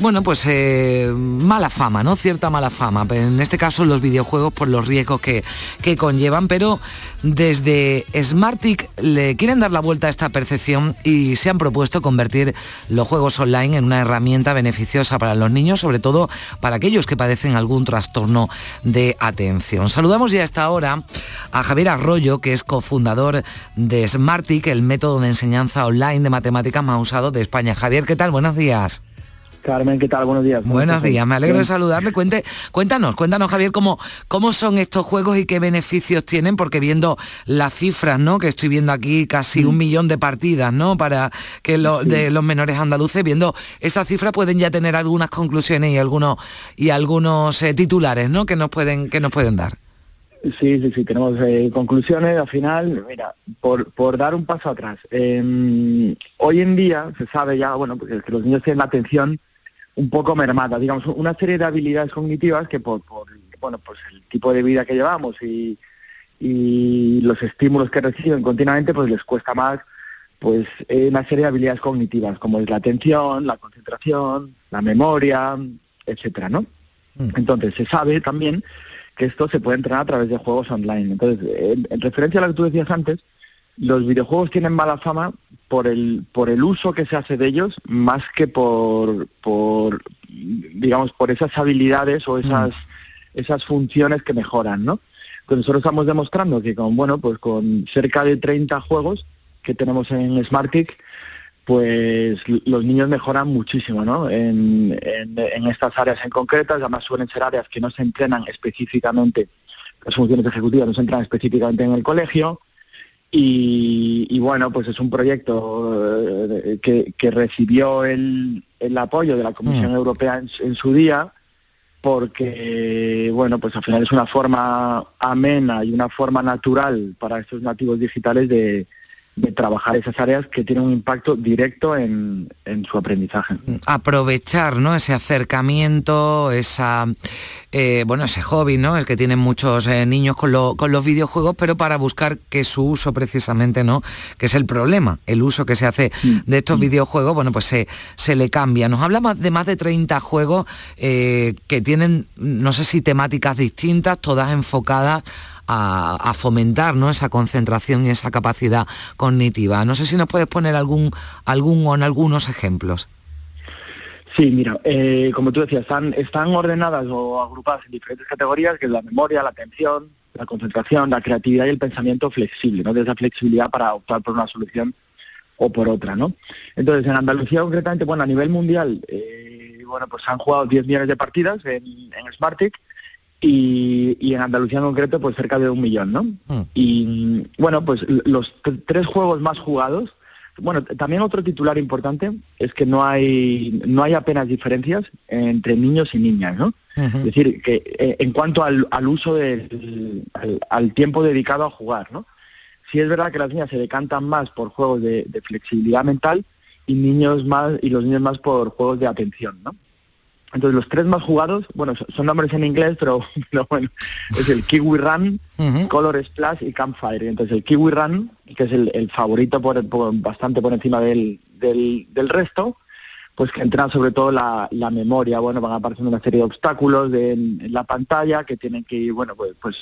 bueno, pues eh, mala fama, ¿no? Cierta mala fama. En este caso los videojuegos por los riesgos que, que conllevan, pero desde Smartic le quieren dar la vuelta a esta percepción y se han propuesto convertir los juegos online en una herramienta beneficiosa para los niños, sobre todo para aquellos que padecen algún trastorno de atención. Saludamos ya a esta hora a Javier Arroyo, que es cofundador de Smartic, el método de enseñanza online de matemáticas más usado de España. Javier, ¿qué tal? Buenos días. Carmen, ¿qué tal? Buenos días. Buenos días, me alegro de saludarle. Cuente, cuéntanos, cuéntanos, Javier, cómo, cómo son estos juegos y qué beneficios tienen, porque viendo las cifras, ¿no? Que estoy viendo aquí casi un millón de partidas, ¿no? Para que lo, de los menores andaluces, viendo esas cifras pueden ya tener algunas conclusiones y algunos y algunos eh, titulares, ¿no? Que nos pueden, que nos pueden dar. Sí, sí, sí, tenemos eh, conclusiones. Al final, mira, por, por dar un paso atrás, eh, hoy en día se sabe ya, bueno, pues que los niños tienen la atención un poco mermada, digamos, una serie de habilidades cognitivas que por, por bueno, pues el tipo de vida que llevamos y, y los estímulos que reciben continuamente, pues les cuesta más pues eh, una serie de habilidades cognitivas, como es la atención, la concentración, la memoria, etcétera, ¿no? Entonces, se sabe también que esto se puede entrenar a través de juegos online. Entonces, en, en referencia a lo que tú decías antes, los videojuegos tienen mala fama por el por el uso que se hace de ellos más que por por digamos por esas habilidades o esas esas funciones que mejoran, ¿no? Pues nosotros estamos demostrando que con bueno, pues con cerca de 30 juegos que tenemos en Smartic, pues los niños mejoran muchísimo, ¿no? En, en, en estas áreas en concretas, además suelen ser áreas que no se entrenan específicamente, las funciones ejecutivas no se entrenan específicamente en el colegio, y, y, bueno, pues es un proyecto eh, que, que, recibió el, el, apoyo de la Comisión mm. Europea en, en, su día, porque, bueno, pues al final es una forma amena y una forma natural para estos nativos digitales de, de trabajar esas áreas que tienen un impacto directo en, en su aprendizaje. Aprovechar ¿no? ese acercamiento, esa eh, bueno, ese hobby, ¿no? El que tienen muchos eh, niños con, lo, con, los videojuegos, pero para buscar que su uso precisamente, ¿no? Que es el problema, el uso que se hace de estos videojuegos, bueno, pues se, se le cambia. Nos habla de más de 30 juegos eh, que tienen, no sé si temáticas distintas, todas enfocadas a, fomentar ¿no? esa concentración y esa capacidad cognitiva. No sé si nos puedes poner algún, algún o en algunos ejemplos. Sí, mira, eh, como tú decías, están, están ordenadas o agrupadas en diferentes categorías, que es la memoria, la atención, la concentración, la creatividad y el pensamiento flexible, ¿no? De esa flexibilidad para optar por una solución o por otra, ¿no? Entonces, en Andalucía concretamente, bueno, a nivel mundial, eh, bueno, pues han jugado 10 millones de partidas en, en Smartic y, y en Andalucía en concreto pues cerca de un millón, ¿no? Y bueno, pues los tres juegos más jugados, bueno, también otro titular importante es que no hay no hay apenas diferencias entre niños y niñas, ¿no? Es decir, que eh, en cuanto al, al uso del al, al tiempo dedicado a jugar, ¿no? Sí es verdad que las niñas se decantan más por juegos de, de flexibilidad mental y niños más y los niños más por juegos de atención, ¿no? Entonces los tres más jugados, bueno, so- son nombres en inglés, pero, [laughs] pero bueno, es el Kiwi Run, Color Splash y Campfire. Entonces el Kiwi Run, que es el, el favorito por, por- bastante por encima del, del, del resto, pues que entrena sobre todo la, la memoria. Bueno, van apareciendo una serie de obstáculos de- en, en la pantalla que tienen que ir, bueno, pues, pues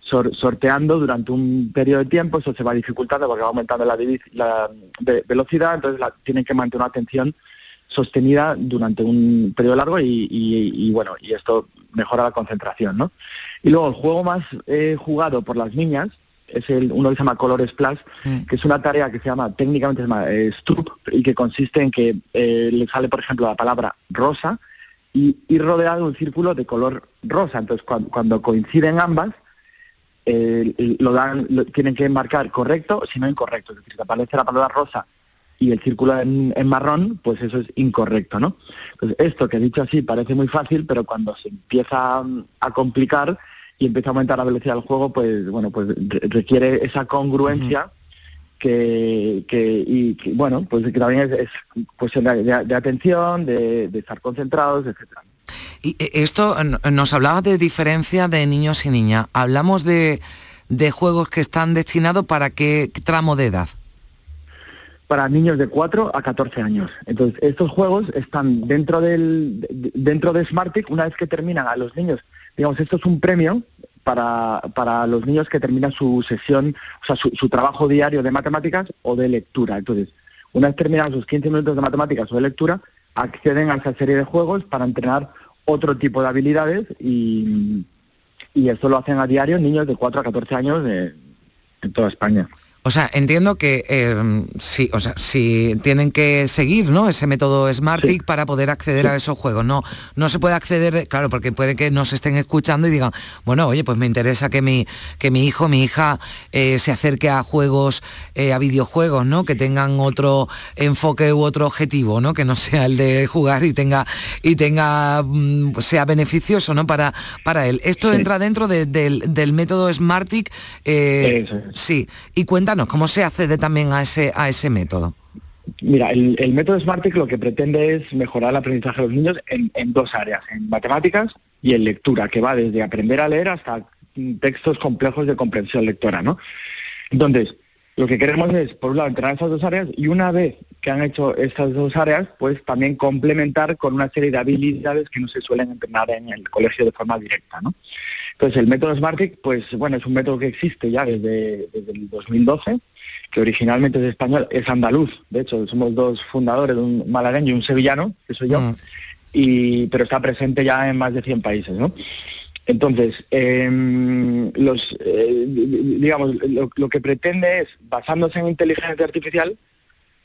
sor- sorteando durante un periodo de tiempo. Eso se va dificultando porque va aumentando la, la ve- velocidad, entonces la, tienen que mantener una atención sostenida durante un periodo largo y, y- y, bueno, y esto mejora la concentración, ¿no? Y luego el juego más eh, jugado por las niñas es el uno que se llama Color Splash, que es una tarea que se llama, técnicamente se llama eh, Stroop, y que consiste en que eh, le sale, por ejemplo, la palabra rosa y ir rodeado de un círculo de color rosa. Entonces, cuando, cuando coinciden ambas, eh, lo dan, lo- tienen que marcar correcto, si no incorrecto. Es decir, si aparece la palabra rosa y el círculo en, en marrón, pues eso es incorrecto, ¿no? Entonces, esto que dicho así parece muy fácil, pero cuando se empieza a complicar y empieza a aumentar la velocidad del juego, pues bueno, pues re- requiere esa congruencia que, que y que, bueno, pues que también es, es cuestión de, de- de atención, de, de estar concentrados, etcétera. Y eh, esto nos hablaba de diferencia de niños y niñas. Hablamos de, de juegos que están destinados para qué tramo de edad. Para niños de 4 a 14 años. Entonces, estos juegos están dentro del de- dentro de Smartic, una vez que terminan a los niños, digamos, esto es un premio para, para los niños que terminan su sesión, o sea, su, su trabajo diario de matemáticas o de lectura. Entonces, una vez terminan sus 15 minutos de matemáticas o de lectura, acceden a esa serie de juegos para entrenar otro tipo de habilidades y, y esto lo hacen a diario niños de 4 a 14 años de- en toda España. O sea, entiendo que eh, sí, o sea, si tienen que seguir, ¿no? Ese método Smartic para poder acceder a esos juegos. No, no se puede acceder, claro, porque puede que nos estén escuchando y digan, bueno, oye, pues me interesa que mi, que mi hijo, mi hija eh, se acerque a juegos, eh, a videojuegos, ¿no? Que tengan otro enfoque u otro objetivo, ¿no? Que no sea el de jugar y tenga, y tenga, mm, sea beneficioso, ¿no? Para, para él. Esto entra dentro de- del, del método Smartic. eh. Sí. Y ¿cómo se accede también a ese, a ese método? Mira, el, el método Smartic lo que pretende es mejorar el aprendizaje de los niños en, dos áreas, en matemáticas y en lectura, que va desde aprender a leer hasta textos complejos de comprensión lectora, ¿no? Entonces, lo que queremos es, por un lado, entrenar esas dos áreas y una vez que han hecho estas dos áreas, pues también complementar con una serie de habilidades que no se suelen entrenar en el colegio de forma directa, ¿no? Entonces, el método Smartic, pues bueno, es un método que existe ya desde, desde el 2012, que originalmente es español, es andaluz, de hecho, somos dos fundadores, un malagueño y un sevillano, que soy yo, y, pero está presente ya en más de 100 países, ¿no? Entonces, em, los, eh, digamos, lo, lo que pretende es, basándose en inteligencia artificial,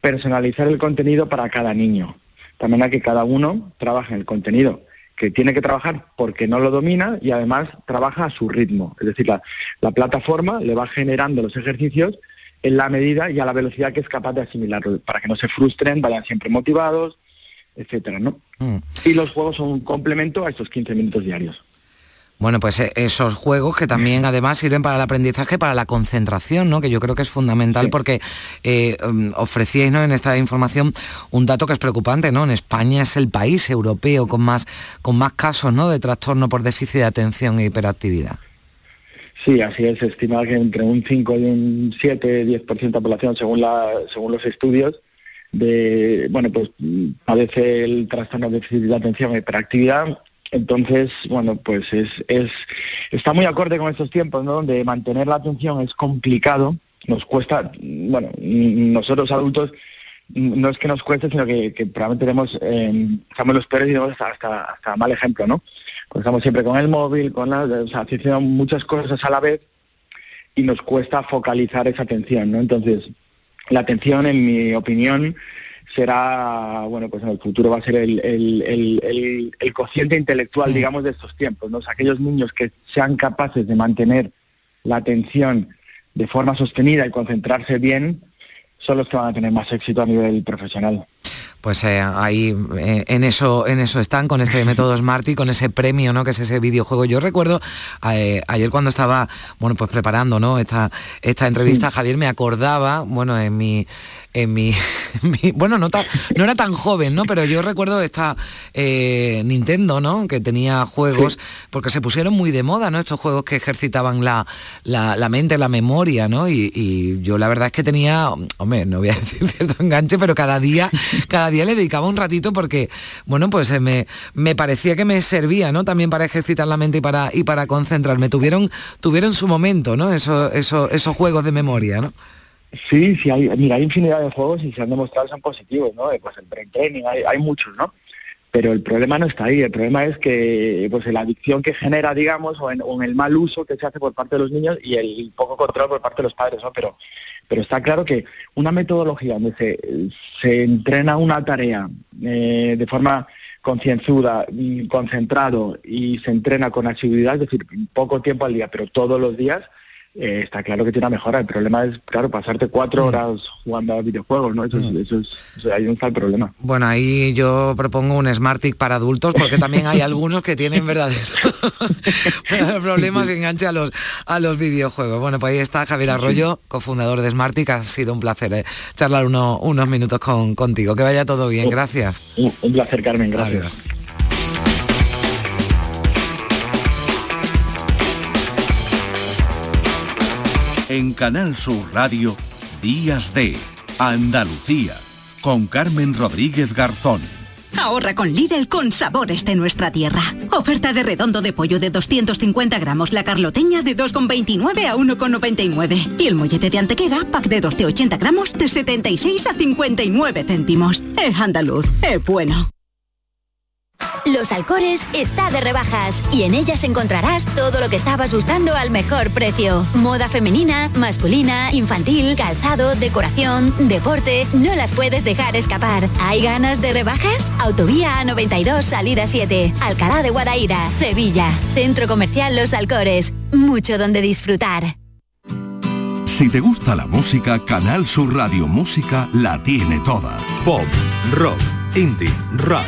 personalizar el contenido para cada niño. De manera que cada uno trabaje en el contenido que tiene que trabajar porque no lo domina y además trabaja a su ritmo. Es decir, la, la plataforma le va generando los ejercicios en la medida y a la velocidad que es capaz de asimilarlo, para que no se frustren, vayan siempre motivados, etcétera, ¿no? Y los juegos son un complemento a estos 15 minutos diarios. Bueno, pues eh, esos juegos que también además sirven para el aprendizaje, para la concentración, ¿no? Que yo creo que es fundamental porque eh, um, ofrecíais ¿no? en esta información un dato que es preocupante, ¿no? En España es el país europeo con más, con más casos ¿no? de trastorno por déficit de atención e hiperactividad. Sí, así es. Se estima que entre un 5 y un 7, 10% de la población, según, la, según los estudios, de, bueno, pues mm, padece el trastorno de déficit de atención e hiperactividad. Entonces, bueno, pues es, es, está muy acorde con estos tiempos, ¿no? Donde mantener la atención es complicado, nos cuesta, bueno, nosotros adultos no es que nos cueste, sino que, que probablemente tenemos, eh, estamos los peores y tenemos hasta, hasta, hasta mal ejemplo, ¿no? Pues estamos siempre con el móvil, con la, o sea, haciendo muchas cosas a la vez y nos cuesta focalizar esa atención, ¿no? Entonces, la atención, en mi opinión, será, bueno, pues en el futuro va a ser el, el, el, el- cociente intelectual, digamos, de estos tiempos, ¿no? O sea, aquellos niños que sean capaces de mantener la atención de forma sostenida y concentrarse bien, son los que van a tener más éxito a nivel profesional. Pues eh, ahí eh, en eso en eso están con este método Smarty, con ese premio, ¿no? Que es ese videojuego. Yo recuerdo eh, ayer cuando estaba, bueno, pues preparando, ¿no? Esta esta entrevista, Javier me acordaba, bueno, en mi en mi, [laughs] mi- bueno, no tan- no era tan joven, ¿no? Pero yo recuerdo esta eh, Nintendo, ¿no? Que tenía juegos, porque se pusieron muy de moda, ¿no? Estos juegos que ejercitaban la, la, la mente, la memoria, ¿no? Y, y yo la verdad es que tenía, hombre, no voy a [laughs] decir cierto enganche, pero cada día, cada día le dedicaba un ratito porque, bueno, pues eh, me, me parecía que me servía, ¿no? También para ejercitar la mente y para, y para concentrarme. Tuvieron, tuvieron su momento, ¿no? Eso, eso, esos juegos de memoria, ¿no? Sí, sí, hay, mira, hay infinidad de juegos y se han demostrado que son positivos, ¿no? Pues el brain training, hay, hay muchos, ¿no? Pero el problema no está ahí, el problema es que pues la adicción que genera, digamos, o en, el mal uso que se hace por parte de los niños y el poco control por parte de los padres, ¿no? Pero, pero está claro que una metodología donde se, se entrena una tarea eh, de forma concienzuda, y concentrado y se entrena con asiduidad, es decir, poco tiempo al día, pero todos los días, eh, está claro que tiene una mejora. El problema es, claro, pasarte cuatro horas jugando a videojuegos, ¿no? Eso es, eso es, eso- ahí no está el problema. Bueno, ahí yo propongo un Smartic para adultos porque también hay algunos que tienen verdaderos [laughs] problemas y enganche a los, a los videojuegos. Bueno, pues ahí está Javier Arroyo, cofundador de Smartic. Ha sido un placer eh, charlar uno- unos minutos con, contigo. Que vaya todo bien, gracias. Un, un placer, Carmen, gracias. En Canal Sur Radio, Días de Andalucía, con Carmen Rodríguez Garzón. Ahorra con Lidl con sabores de nuestra tierra. Oferta de redondo de pollo de 250 gramos, la carloteña de 2,29 a 1,99. Y el mollete de antequera, pack de 2 de 80 gramos, de 76 a 59 céntimos. Es andaluz, es bueno. Los Alcores está de rebajas y en ellas encontrarás todo lo que estabas buscando al mejor precio. Moda femenina, masculina, infantil, calzado, decoración, deporte, no las puedes dejar escapar. ¿Hay ganas de rebajas? Autovía A92 Salida 7, Alcalá de Guadaira, Sevilla. Centro Comercial Los Alcores. Mucho donde disfrutar. Si te gusta la música, Canal Sur Radio Música la tiene toda. Pop, rock, indie, rock,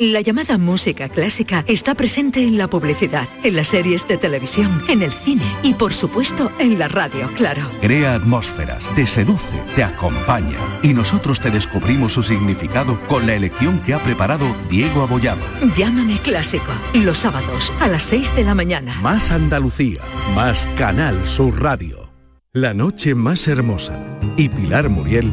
La llamada música clásica está presente en la publicidad, en las series de televisión, en el cine y por supuesto en la radio, claro. Crea atmósferas, te seduce, te acompaña y nosotros te descubrimos su significado con la elección que ha preparado Diego Abollado. Llámame clásico, los sábados a las 6 de la mañana. Más Andalucía, más Canal Sur Radio. La noche más hermosa y Pilar Muriel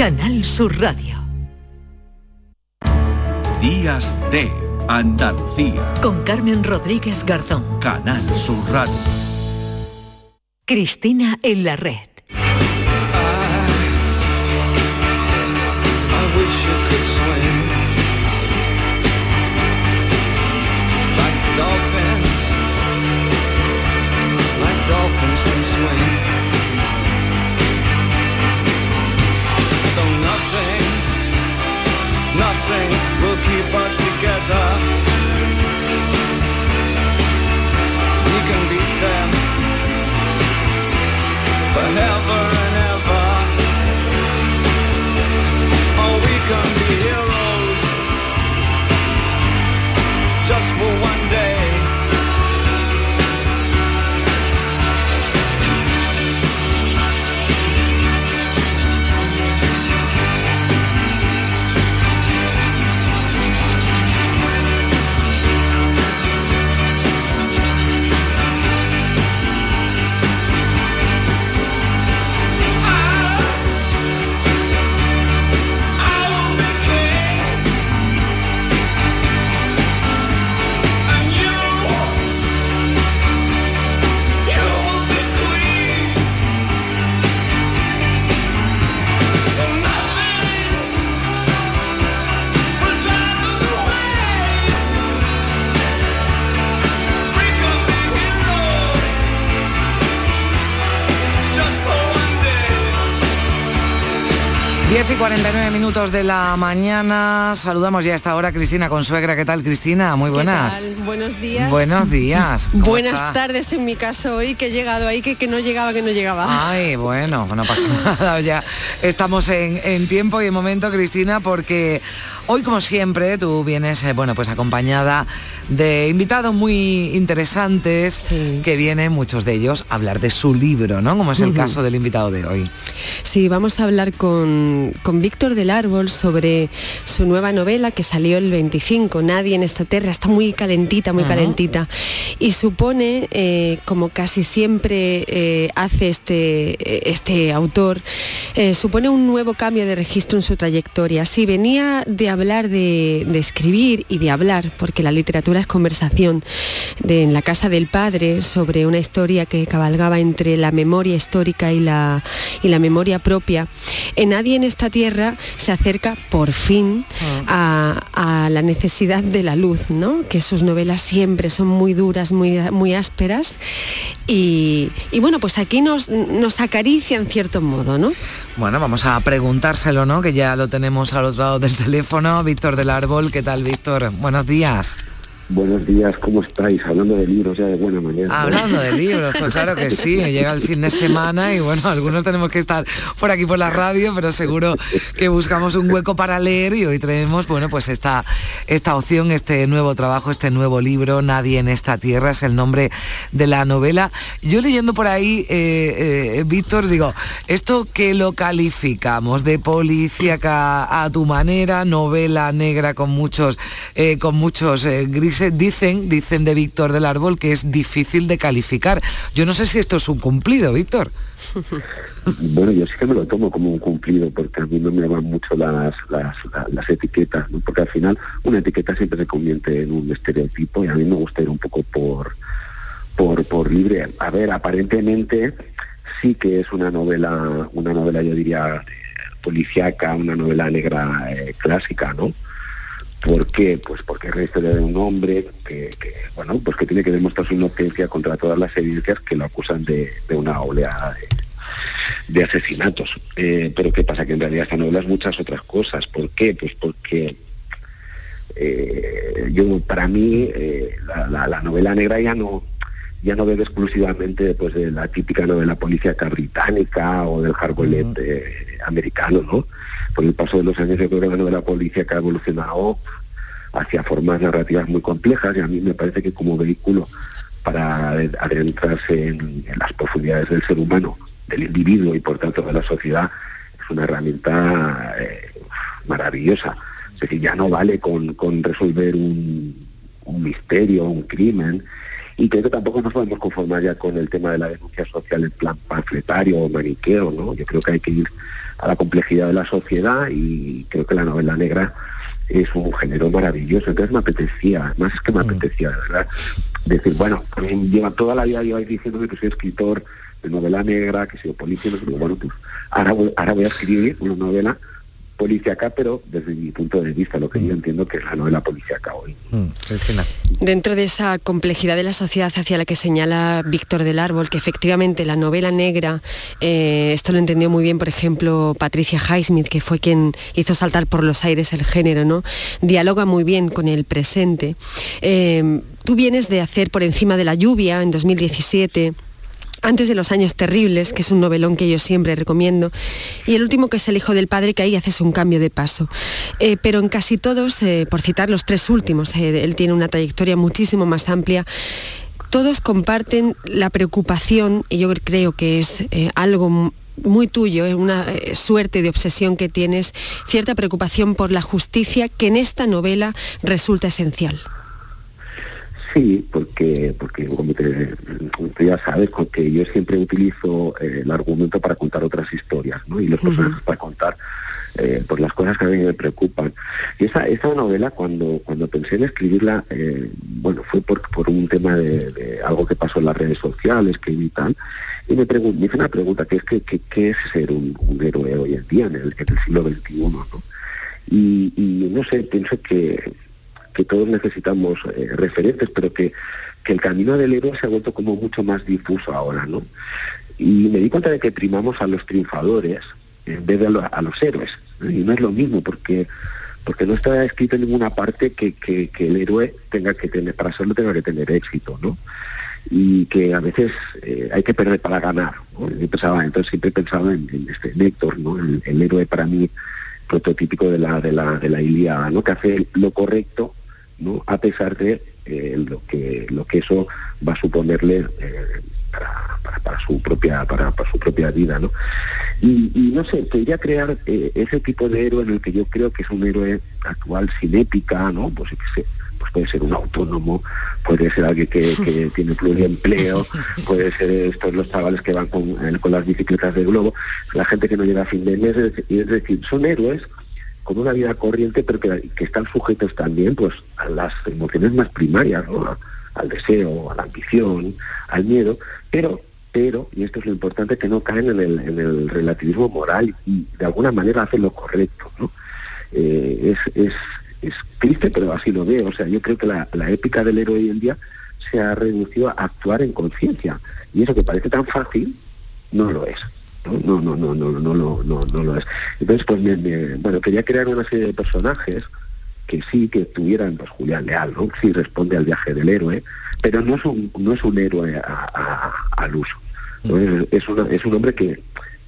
Canal Sur Radio. Días de Andalucía. Con Carmen Rodríguez Garzón. Canal Sur Radio. Cristina en la red. I wish you could swim like dolphins sing. We'll keep on speaking. 49 minutos de la mañana. Saludamos ya a esta hora Cristina Consuegra. ¿Qué tal, Cristina? Muy buenas. ¿Qué tal? Buenos días. Buenos días. ¿Cómo Buenas está? tardes en mi caso hoy, que he llegado ahí, que, que no llegaba, que no llegaba. Ay, bueno, no pasa [laughs] nada. Ya estamos en, en tiempo y en momento, Cristina, porque hoy, como siempre, tú vienes, eh, bueno, pues acompañada de invitados muy interesantes que vienen, muchos de ellos, a hablar de su libro, ¿no? Como es el caso del invitado de hoy. Sí, vamos a hablar con, con Víctor del Árbol sobre su nueva novela que salió el 25, Nadie en esta tierra. Está muy calentita, muy calentita. Y supone, eh, como casi siempre eh, hace este, este autor, supone un nuevo cambio de registro en su trayectoria. Sí, venía de hablar de, de escribir y de hablar, porque la literatura es conversación, de, en la casa del padre sobre una historia que cabalgaba entre la memoria histórica y la, y la memoria propia. En Nadie en esta tierra se acerca por fin a, a la necesidad de la luz, ¿no? que sus novelas siempre son muy duras, muy, muy ásperas. Y, y bueno, pues aquí nos, nos acaricia en cierto modo, ¿no? Bueno, vamos a preguntárselo, ¿no? Que ya lo tenemos al otro lado del teléfono. Víctor del Árbol, ¿qué tal, Víctor? Buenos días. Buenos días, ¿cómo estáis? Hablando de libros ya de buena mañana. Hablando de libros, pues claro que sí, llega el fin de semana y bueno, algunos tenemos que estar por aquí por la radio, pero seguro que buscamos un hueco para leer y hoy traemos, bueno, pues esta, esta opción, este nuevo trabajo, este nuevo libro, Nadie en esta tierra, es el nombre de la novela. Yo leyendo por ahí, eh, eh, Víctor, digo, ¿esto qué lo calificamos? ¿De policíaca a tu manera? ¿Novela negra con muchos, eh, con muchos eh, Dicen, dicen de Víctor del Árbol que es difícil de calificar. Yo no sé si esto es un cumplido, Víctor. [laughs] Bueno, yo sí que me lo tomo como un cumplido porque a mí no me van mucho las, las, la- las etiquetas, ¿no? porque al final una etiqueta siempre se convierte en un estereotipo y a mí me gusta ir un poco por, por, por libre. A ver, aparentemente sí que es una novela, una novela yo diría eh, policíaca, una novela negra eh, clásica, ¿no? ¿Por qué? Pues porque es la historia de un hombre que, que, bueno, pues que tiene que demostrar su inocencia contra todas las evidencias que lo acusan de, de una oleada de, de asesinatos. Eh, pero ¿qué pasa? Que en realidad esta novela es muchas otras cosas. ¿Por qué? Pues porque eh, yo para mí eh, la, la- la novela negra ya no ya no bebe exclusivamente pues, de la típica novela policíaca británica o del hardboiled americano, ¿no? Por el paso de los años yo creo que la novela policíaca ha evolucionado hacia formas narrativas muy complejas y a mí me parece que como vehículo para ade- adentrarse en, en las profundidades del ser humano, del individuo y por tanto de la sociedad, es una herramienta eh, maravillosa. Es decir, ya no vale con, con resolver un, un misterio, un crimen, y creo que tampoco nos podemos conformar ya con el tema de la denuncia social en plan panfletario o maniqueo, ¿no? Yo creo que hay que ir a la complejidad de la sociedad y creo que la novela negra es un género maravilloso. Entonces me apetecía, más es que me apetecía, de verdad, decir, bueno, lleva toda la vida lleváis diciéndome que soy escritor de novela negra, que soy policía, y digo, bueno, pues ahora voy, ahora voy a escribir una novela policíaca, pero desde mi punto de vista, lo que yo entiendo que es la novela policíaca hoy. Dentro de esa complejidad de la sociedad hacia la que señala Víctor del Árbol, que efectivamente la novela negra, eh, esto lo entendió muy bien, por ejemplo, Patricia Highsmith, que fue quien hizo saltar por los aires el género, ¿no? Dialoga muy bien con el presente. Eh, tú vienes de hacer Por encima de la lluvia en 2017 antes de los años terribles, que es un novelón que yo siempre recomiendo, y el último que es El hijo del padre, que ahí haces un cambio de paso. Eh, pero en casi todos, eh, por citar los tres últimos, eh, él tiene una trayectoria muchísimo más amplia, todos comparten la preocupación, y yo creo que es algo muy tuyo, es una suerte de obsesión que tienes, cierta preocupación por la justicia que en esta novela resulta esencial. Sí, porque, porque como te, tú ya sabes, que yo siempre utilizo eh, el argumento para contar otras historias, ¿no? Y los personajes para contar eh, pues las cosas que a mí me preocupan. Y esa, esa novela, cuando, cuando pensé en escribirla, eh, bueno, fue por, por un tema de, algo que pasó en las redes sociales, que y tal, y me, me hice una pregunta, que es que, ¿qué es ser un, héroe hoy en día, en el, en el siglo XXI, ¿no? Y, y no sé, pienso que que todos necesitamos eh, referentes, pero que, que, el camino del héroe se ha vuelto como mucho más difuso ahora, ¿no? Y me di cuenta de que primamos a los triunfadores en vez de a, los héroes. Y no es lo mismo, porque porque no está escrito en ninguna parte que, que, el héroe tenga que tener, para serlo tenga que tener éxito, ¿no? Y que a veces eh, hay que perder para ganar. Yo pensaba, entonces siempre he pensado en, este Néctor, ¿no? El, el, héroe para mí prototípico de la, de la, de la Ilíada, ¿no? Que hace lo correcto ¿no? a pesar de eh, lo que lo que eso va a suponerle eh, para, su propia para, su propia vida ¿no? y, no sé quería crear eh, ese tipo de héroe en el que yo creo que es un héroe actual sin épica no pues pues puede ser un autónomo, puede ser alguien que, que [laughs] tiene pluriempleo, puede ser estos los chavales que van con, con las bicicletas de globo, la gente que no llega a fin de mes, es decir, son héroes con una vida corriente, pero que, están sujetos también pues, a las emociones más primarias, al deseo, a la ambición, al miedo, pero, pero, y esto es lo importante, que no caen en el, en el relativismo moral y de alguna manera hacen lo correcto. ¿no? Eh, es, es, es, triste, pero así lo veo. O sea, yo creo que la, la épica del héroe hoy en día se ha reducido a actuar en conciencia. Y eso que parece tan fácil, no lo es no, no, no, no, no, no, no, no lo es. Entonces, pues bueno, quería crear una serie de personajes que sí que tuvieran, pues Julián Leal, ¿no? Sí responde al viaje del héroe, pero no es un, no es un héroe al uso. Es, es un hombre que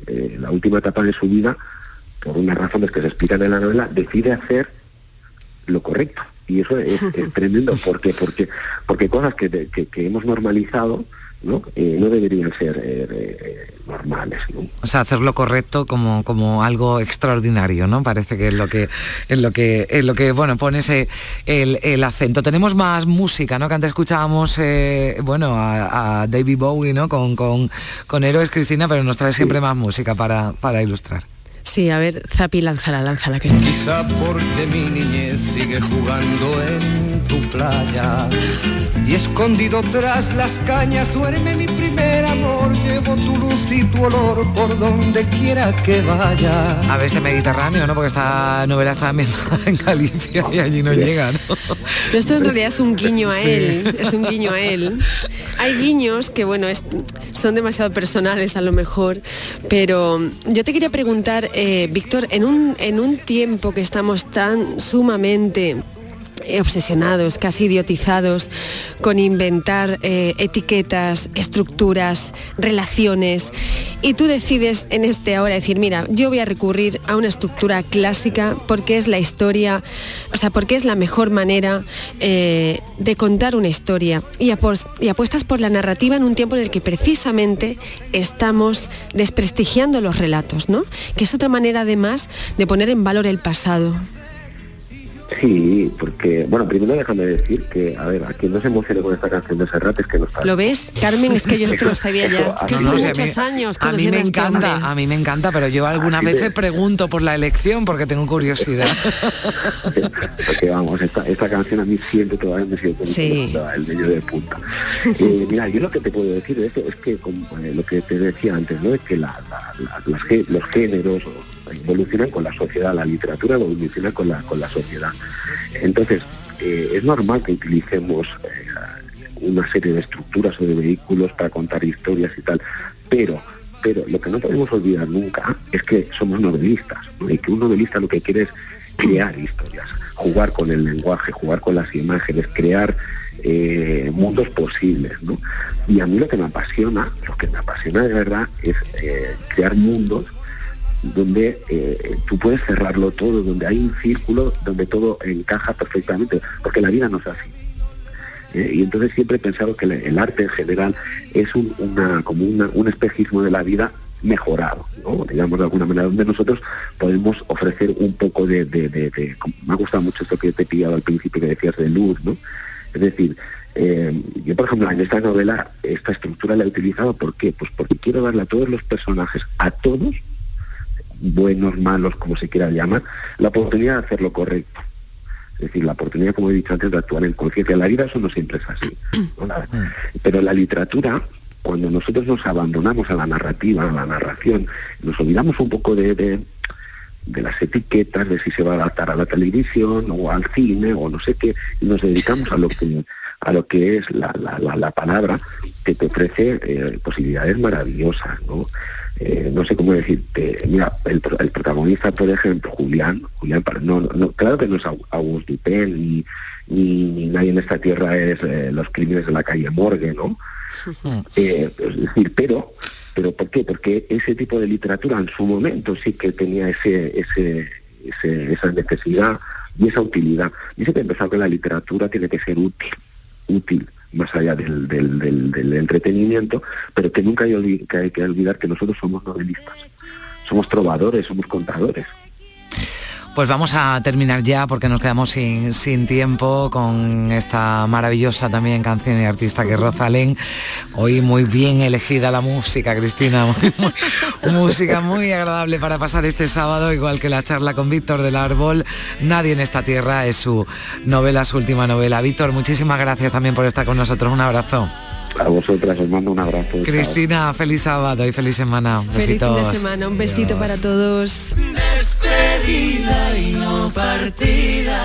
en la última etapa de su vida, por unas razones que se explican en la novela, decide hacer lo correcto. Y eso es, [laughs] tremendo. ¿Por Porque, porque cosas que, que hemos normalizado, ¿no? Eh, no deberían ser eh, eh, normales. O sea, hacerlo correcto como, como algo extraordinario, ¿no? Parece que es lo que es lo que es lo que bueno pone ese el, acento. Tenemos más música, ¿no? Que antes escuchábamos bueno a, David Bowie, ¿no? Con, con, con Héroes Cristina, pero nos trae siempre más música para, para ilustrar. Sí, a ver, Zapi, lánzala, lánzala. Que Quizá porque mi niñez sigue jugando en tu playa y escondido tras las cañas duerme mi primer amor. Llevo tu luz y tu olor por donde quiera que vaya. A ver, este Mediterráneo, ¿no? Porque esta novela está ambientada [laughs] en Galicia y allí no llega, ¿no? Esto en realidad es un guiño a él, es un guiño a él. Hay guiños que, bueno, son demasiado personales a lo mejor, pero yo te quería preguntar eh, Víctor, en un, en un tiempo que estamos tan sumamente obsesionados, casi idiotizados con inventar eh, etiquetas, estructuras, relaciones. Y tú decides en este ahora decir, mira, yo voy a recurrir a una estructura clásica porque es la historia, o sea, porque es la mejor manera eh, de contar una historia. Y, apuestas por la narrativa en un tiempo en el que precisamente estamos desprestigiando los relatos, ¿no? Que es otra manera además de poner en valor el pasado. Sí, porque, bueno, primero déjame decir que, a ver, a quien no se emocione con esta canción de Serrat es que no está. ¿Lo ves, Carmen? Es que yo esto lo sabía ya. que son muchos años. A mí me este encanta, a mí me encanta, pero yo algunas veces pregunto por la elección porque tengo curiosidad. [laughs] porque vamos, esta, esta, canción a mí siempre todavía me sigue sí. el medio de punta. Eh, mira, yo lo que te puedo decir de esto es que, como, eh, lo que te decía antes, ¿no? Es que la, los géneros evolucionan con la sociedad, la literatura evoluciona con la, con la sociedad. Entonces, eh, es normal que utilicemos eh, una serie de estructuras o de vehículos para contar historias y tal, pero pero lo que no podemos olvidar nunca es que somos novelistas, ¿no? y que un novelista lo que quiere es crear historias, jugar con el lenguaje, jugar con las imágenes, crear eh, mundos posibles. ¿no? Y a mí lo que me apasiona, lo que me apasiona de verdad es crear mundos donde eh, tú puedes cerrarlo todo, donde hay un círculo, donde todo encaja perfectamente, porque la vida no es así. Eh, y entonces siempre he pensado que el, arte en general es un, una, como un espejismo de la vida mejorado, digamos de alguna manera, donde nosotros podemos ofrecer un poco de- me ha gustado mucho esto que te he pillado al principio que decías de luz, ¿no? Es decir, eh, yo por ejemplo en esta novela esta estructura la he utilizado ¿por qué? Pues porque quiero darle a todos los personajes, a todos, buenos, malos, como se quiera llamar, la oportunidad de hacer lo correcto. Es decir, la oportunidad, como he dicho antes, de actuar en conciencia. En la vida eso no siempre es así. ¿no? La- pero la literatura, cuando nosotros nos abandonamos a la narrativa, a la narración, nos olvidamos un poco de, de, de las etiquetas, de si se va a adaptar a la televisión o al cine o no sé qué, y nos dedicamos a lo que a lo que es la, la, la, la palabra que te ofrece eh, posibilidades maravillosas, ¿no? Eh, no sé cómo decirte, mira, el, el protagonista, por ejemplo, Julián, Julián, no, no, claro que no es Au- Auguste Dupin, ni, ni, ni nadie en esta tierra es eh, los crímenes de la calle Morgue, ¿no? [laughs] Eh, es decir, pero, pero ¿por qué? Porque ese tipo de literatura en su momento sí que tenía ese, ese, ese- esa necesidad y esa utilidad. Yo siempre he pensado que la literatura tiene que ser útil, útil, más allá del, del, del- entretenimiento, pero que nunca hay, que hay que olvidar que nosotros somos novelistas, somos trovadores, somos contadores. Pues vamos a terminar ya porque nos quedamos sin, sin tiempo con esta maravillosa también canción y artista que es [laughs] Rosalén. Hoy muy bien elegida la música, Cristina. muy- muy- música muy agradable para pasar este sábado, igual que la charla con Víctor del Árbol. Nadie en esta tierra es su novela, su última novela. Víctor, muchísimas gracias también por estar con nosotros. Un abrazo. A vosotras os mando un abrazo. chao. Cristina, feliz sábado y feliz semana. Feliz fin de semana, un besito para todos. Despedida y no partida.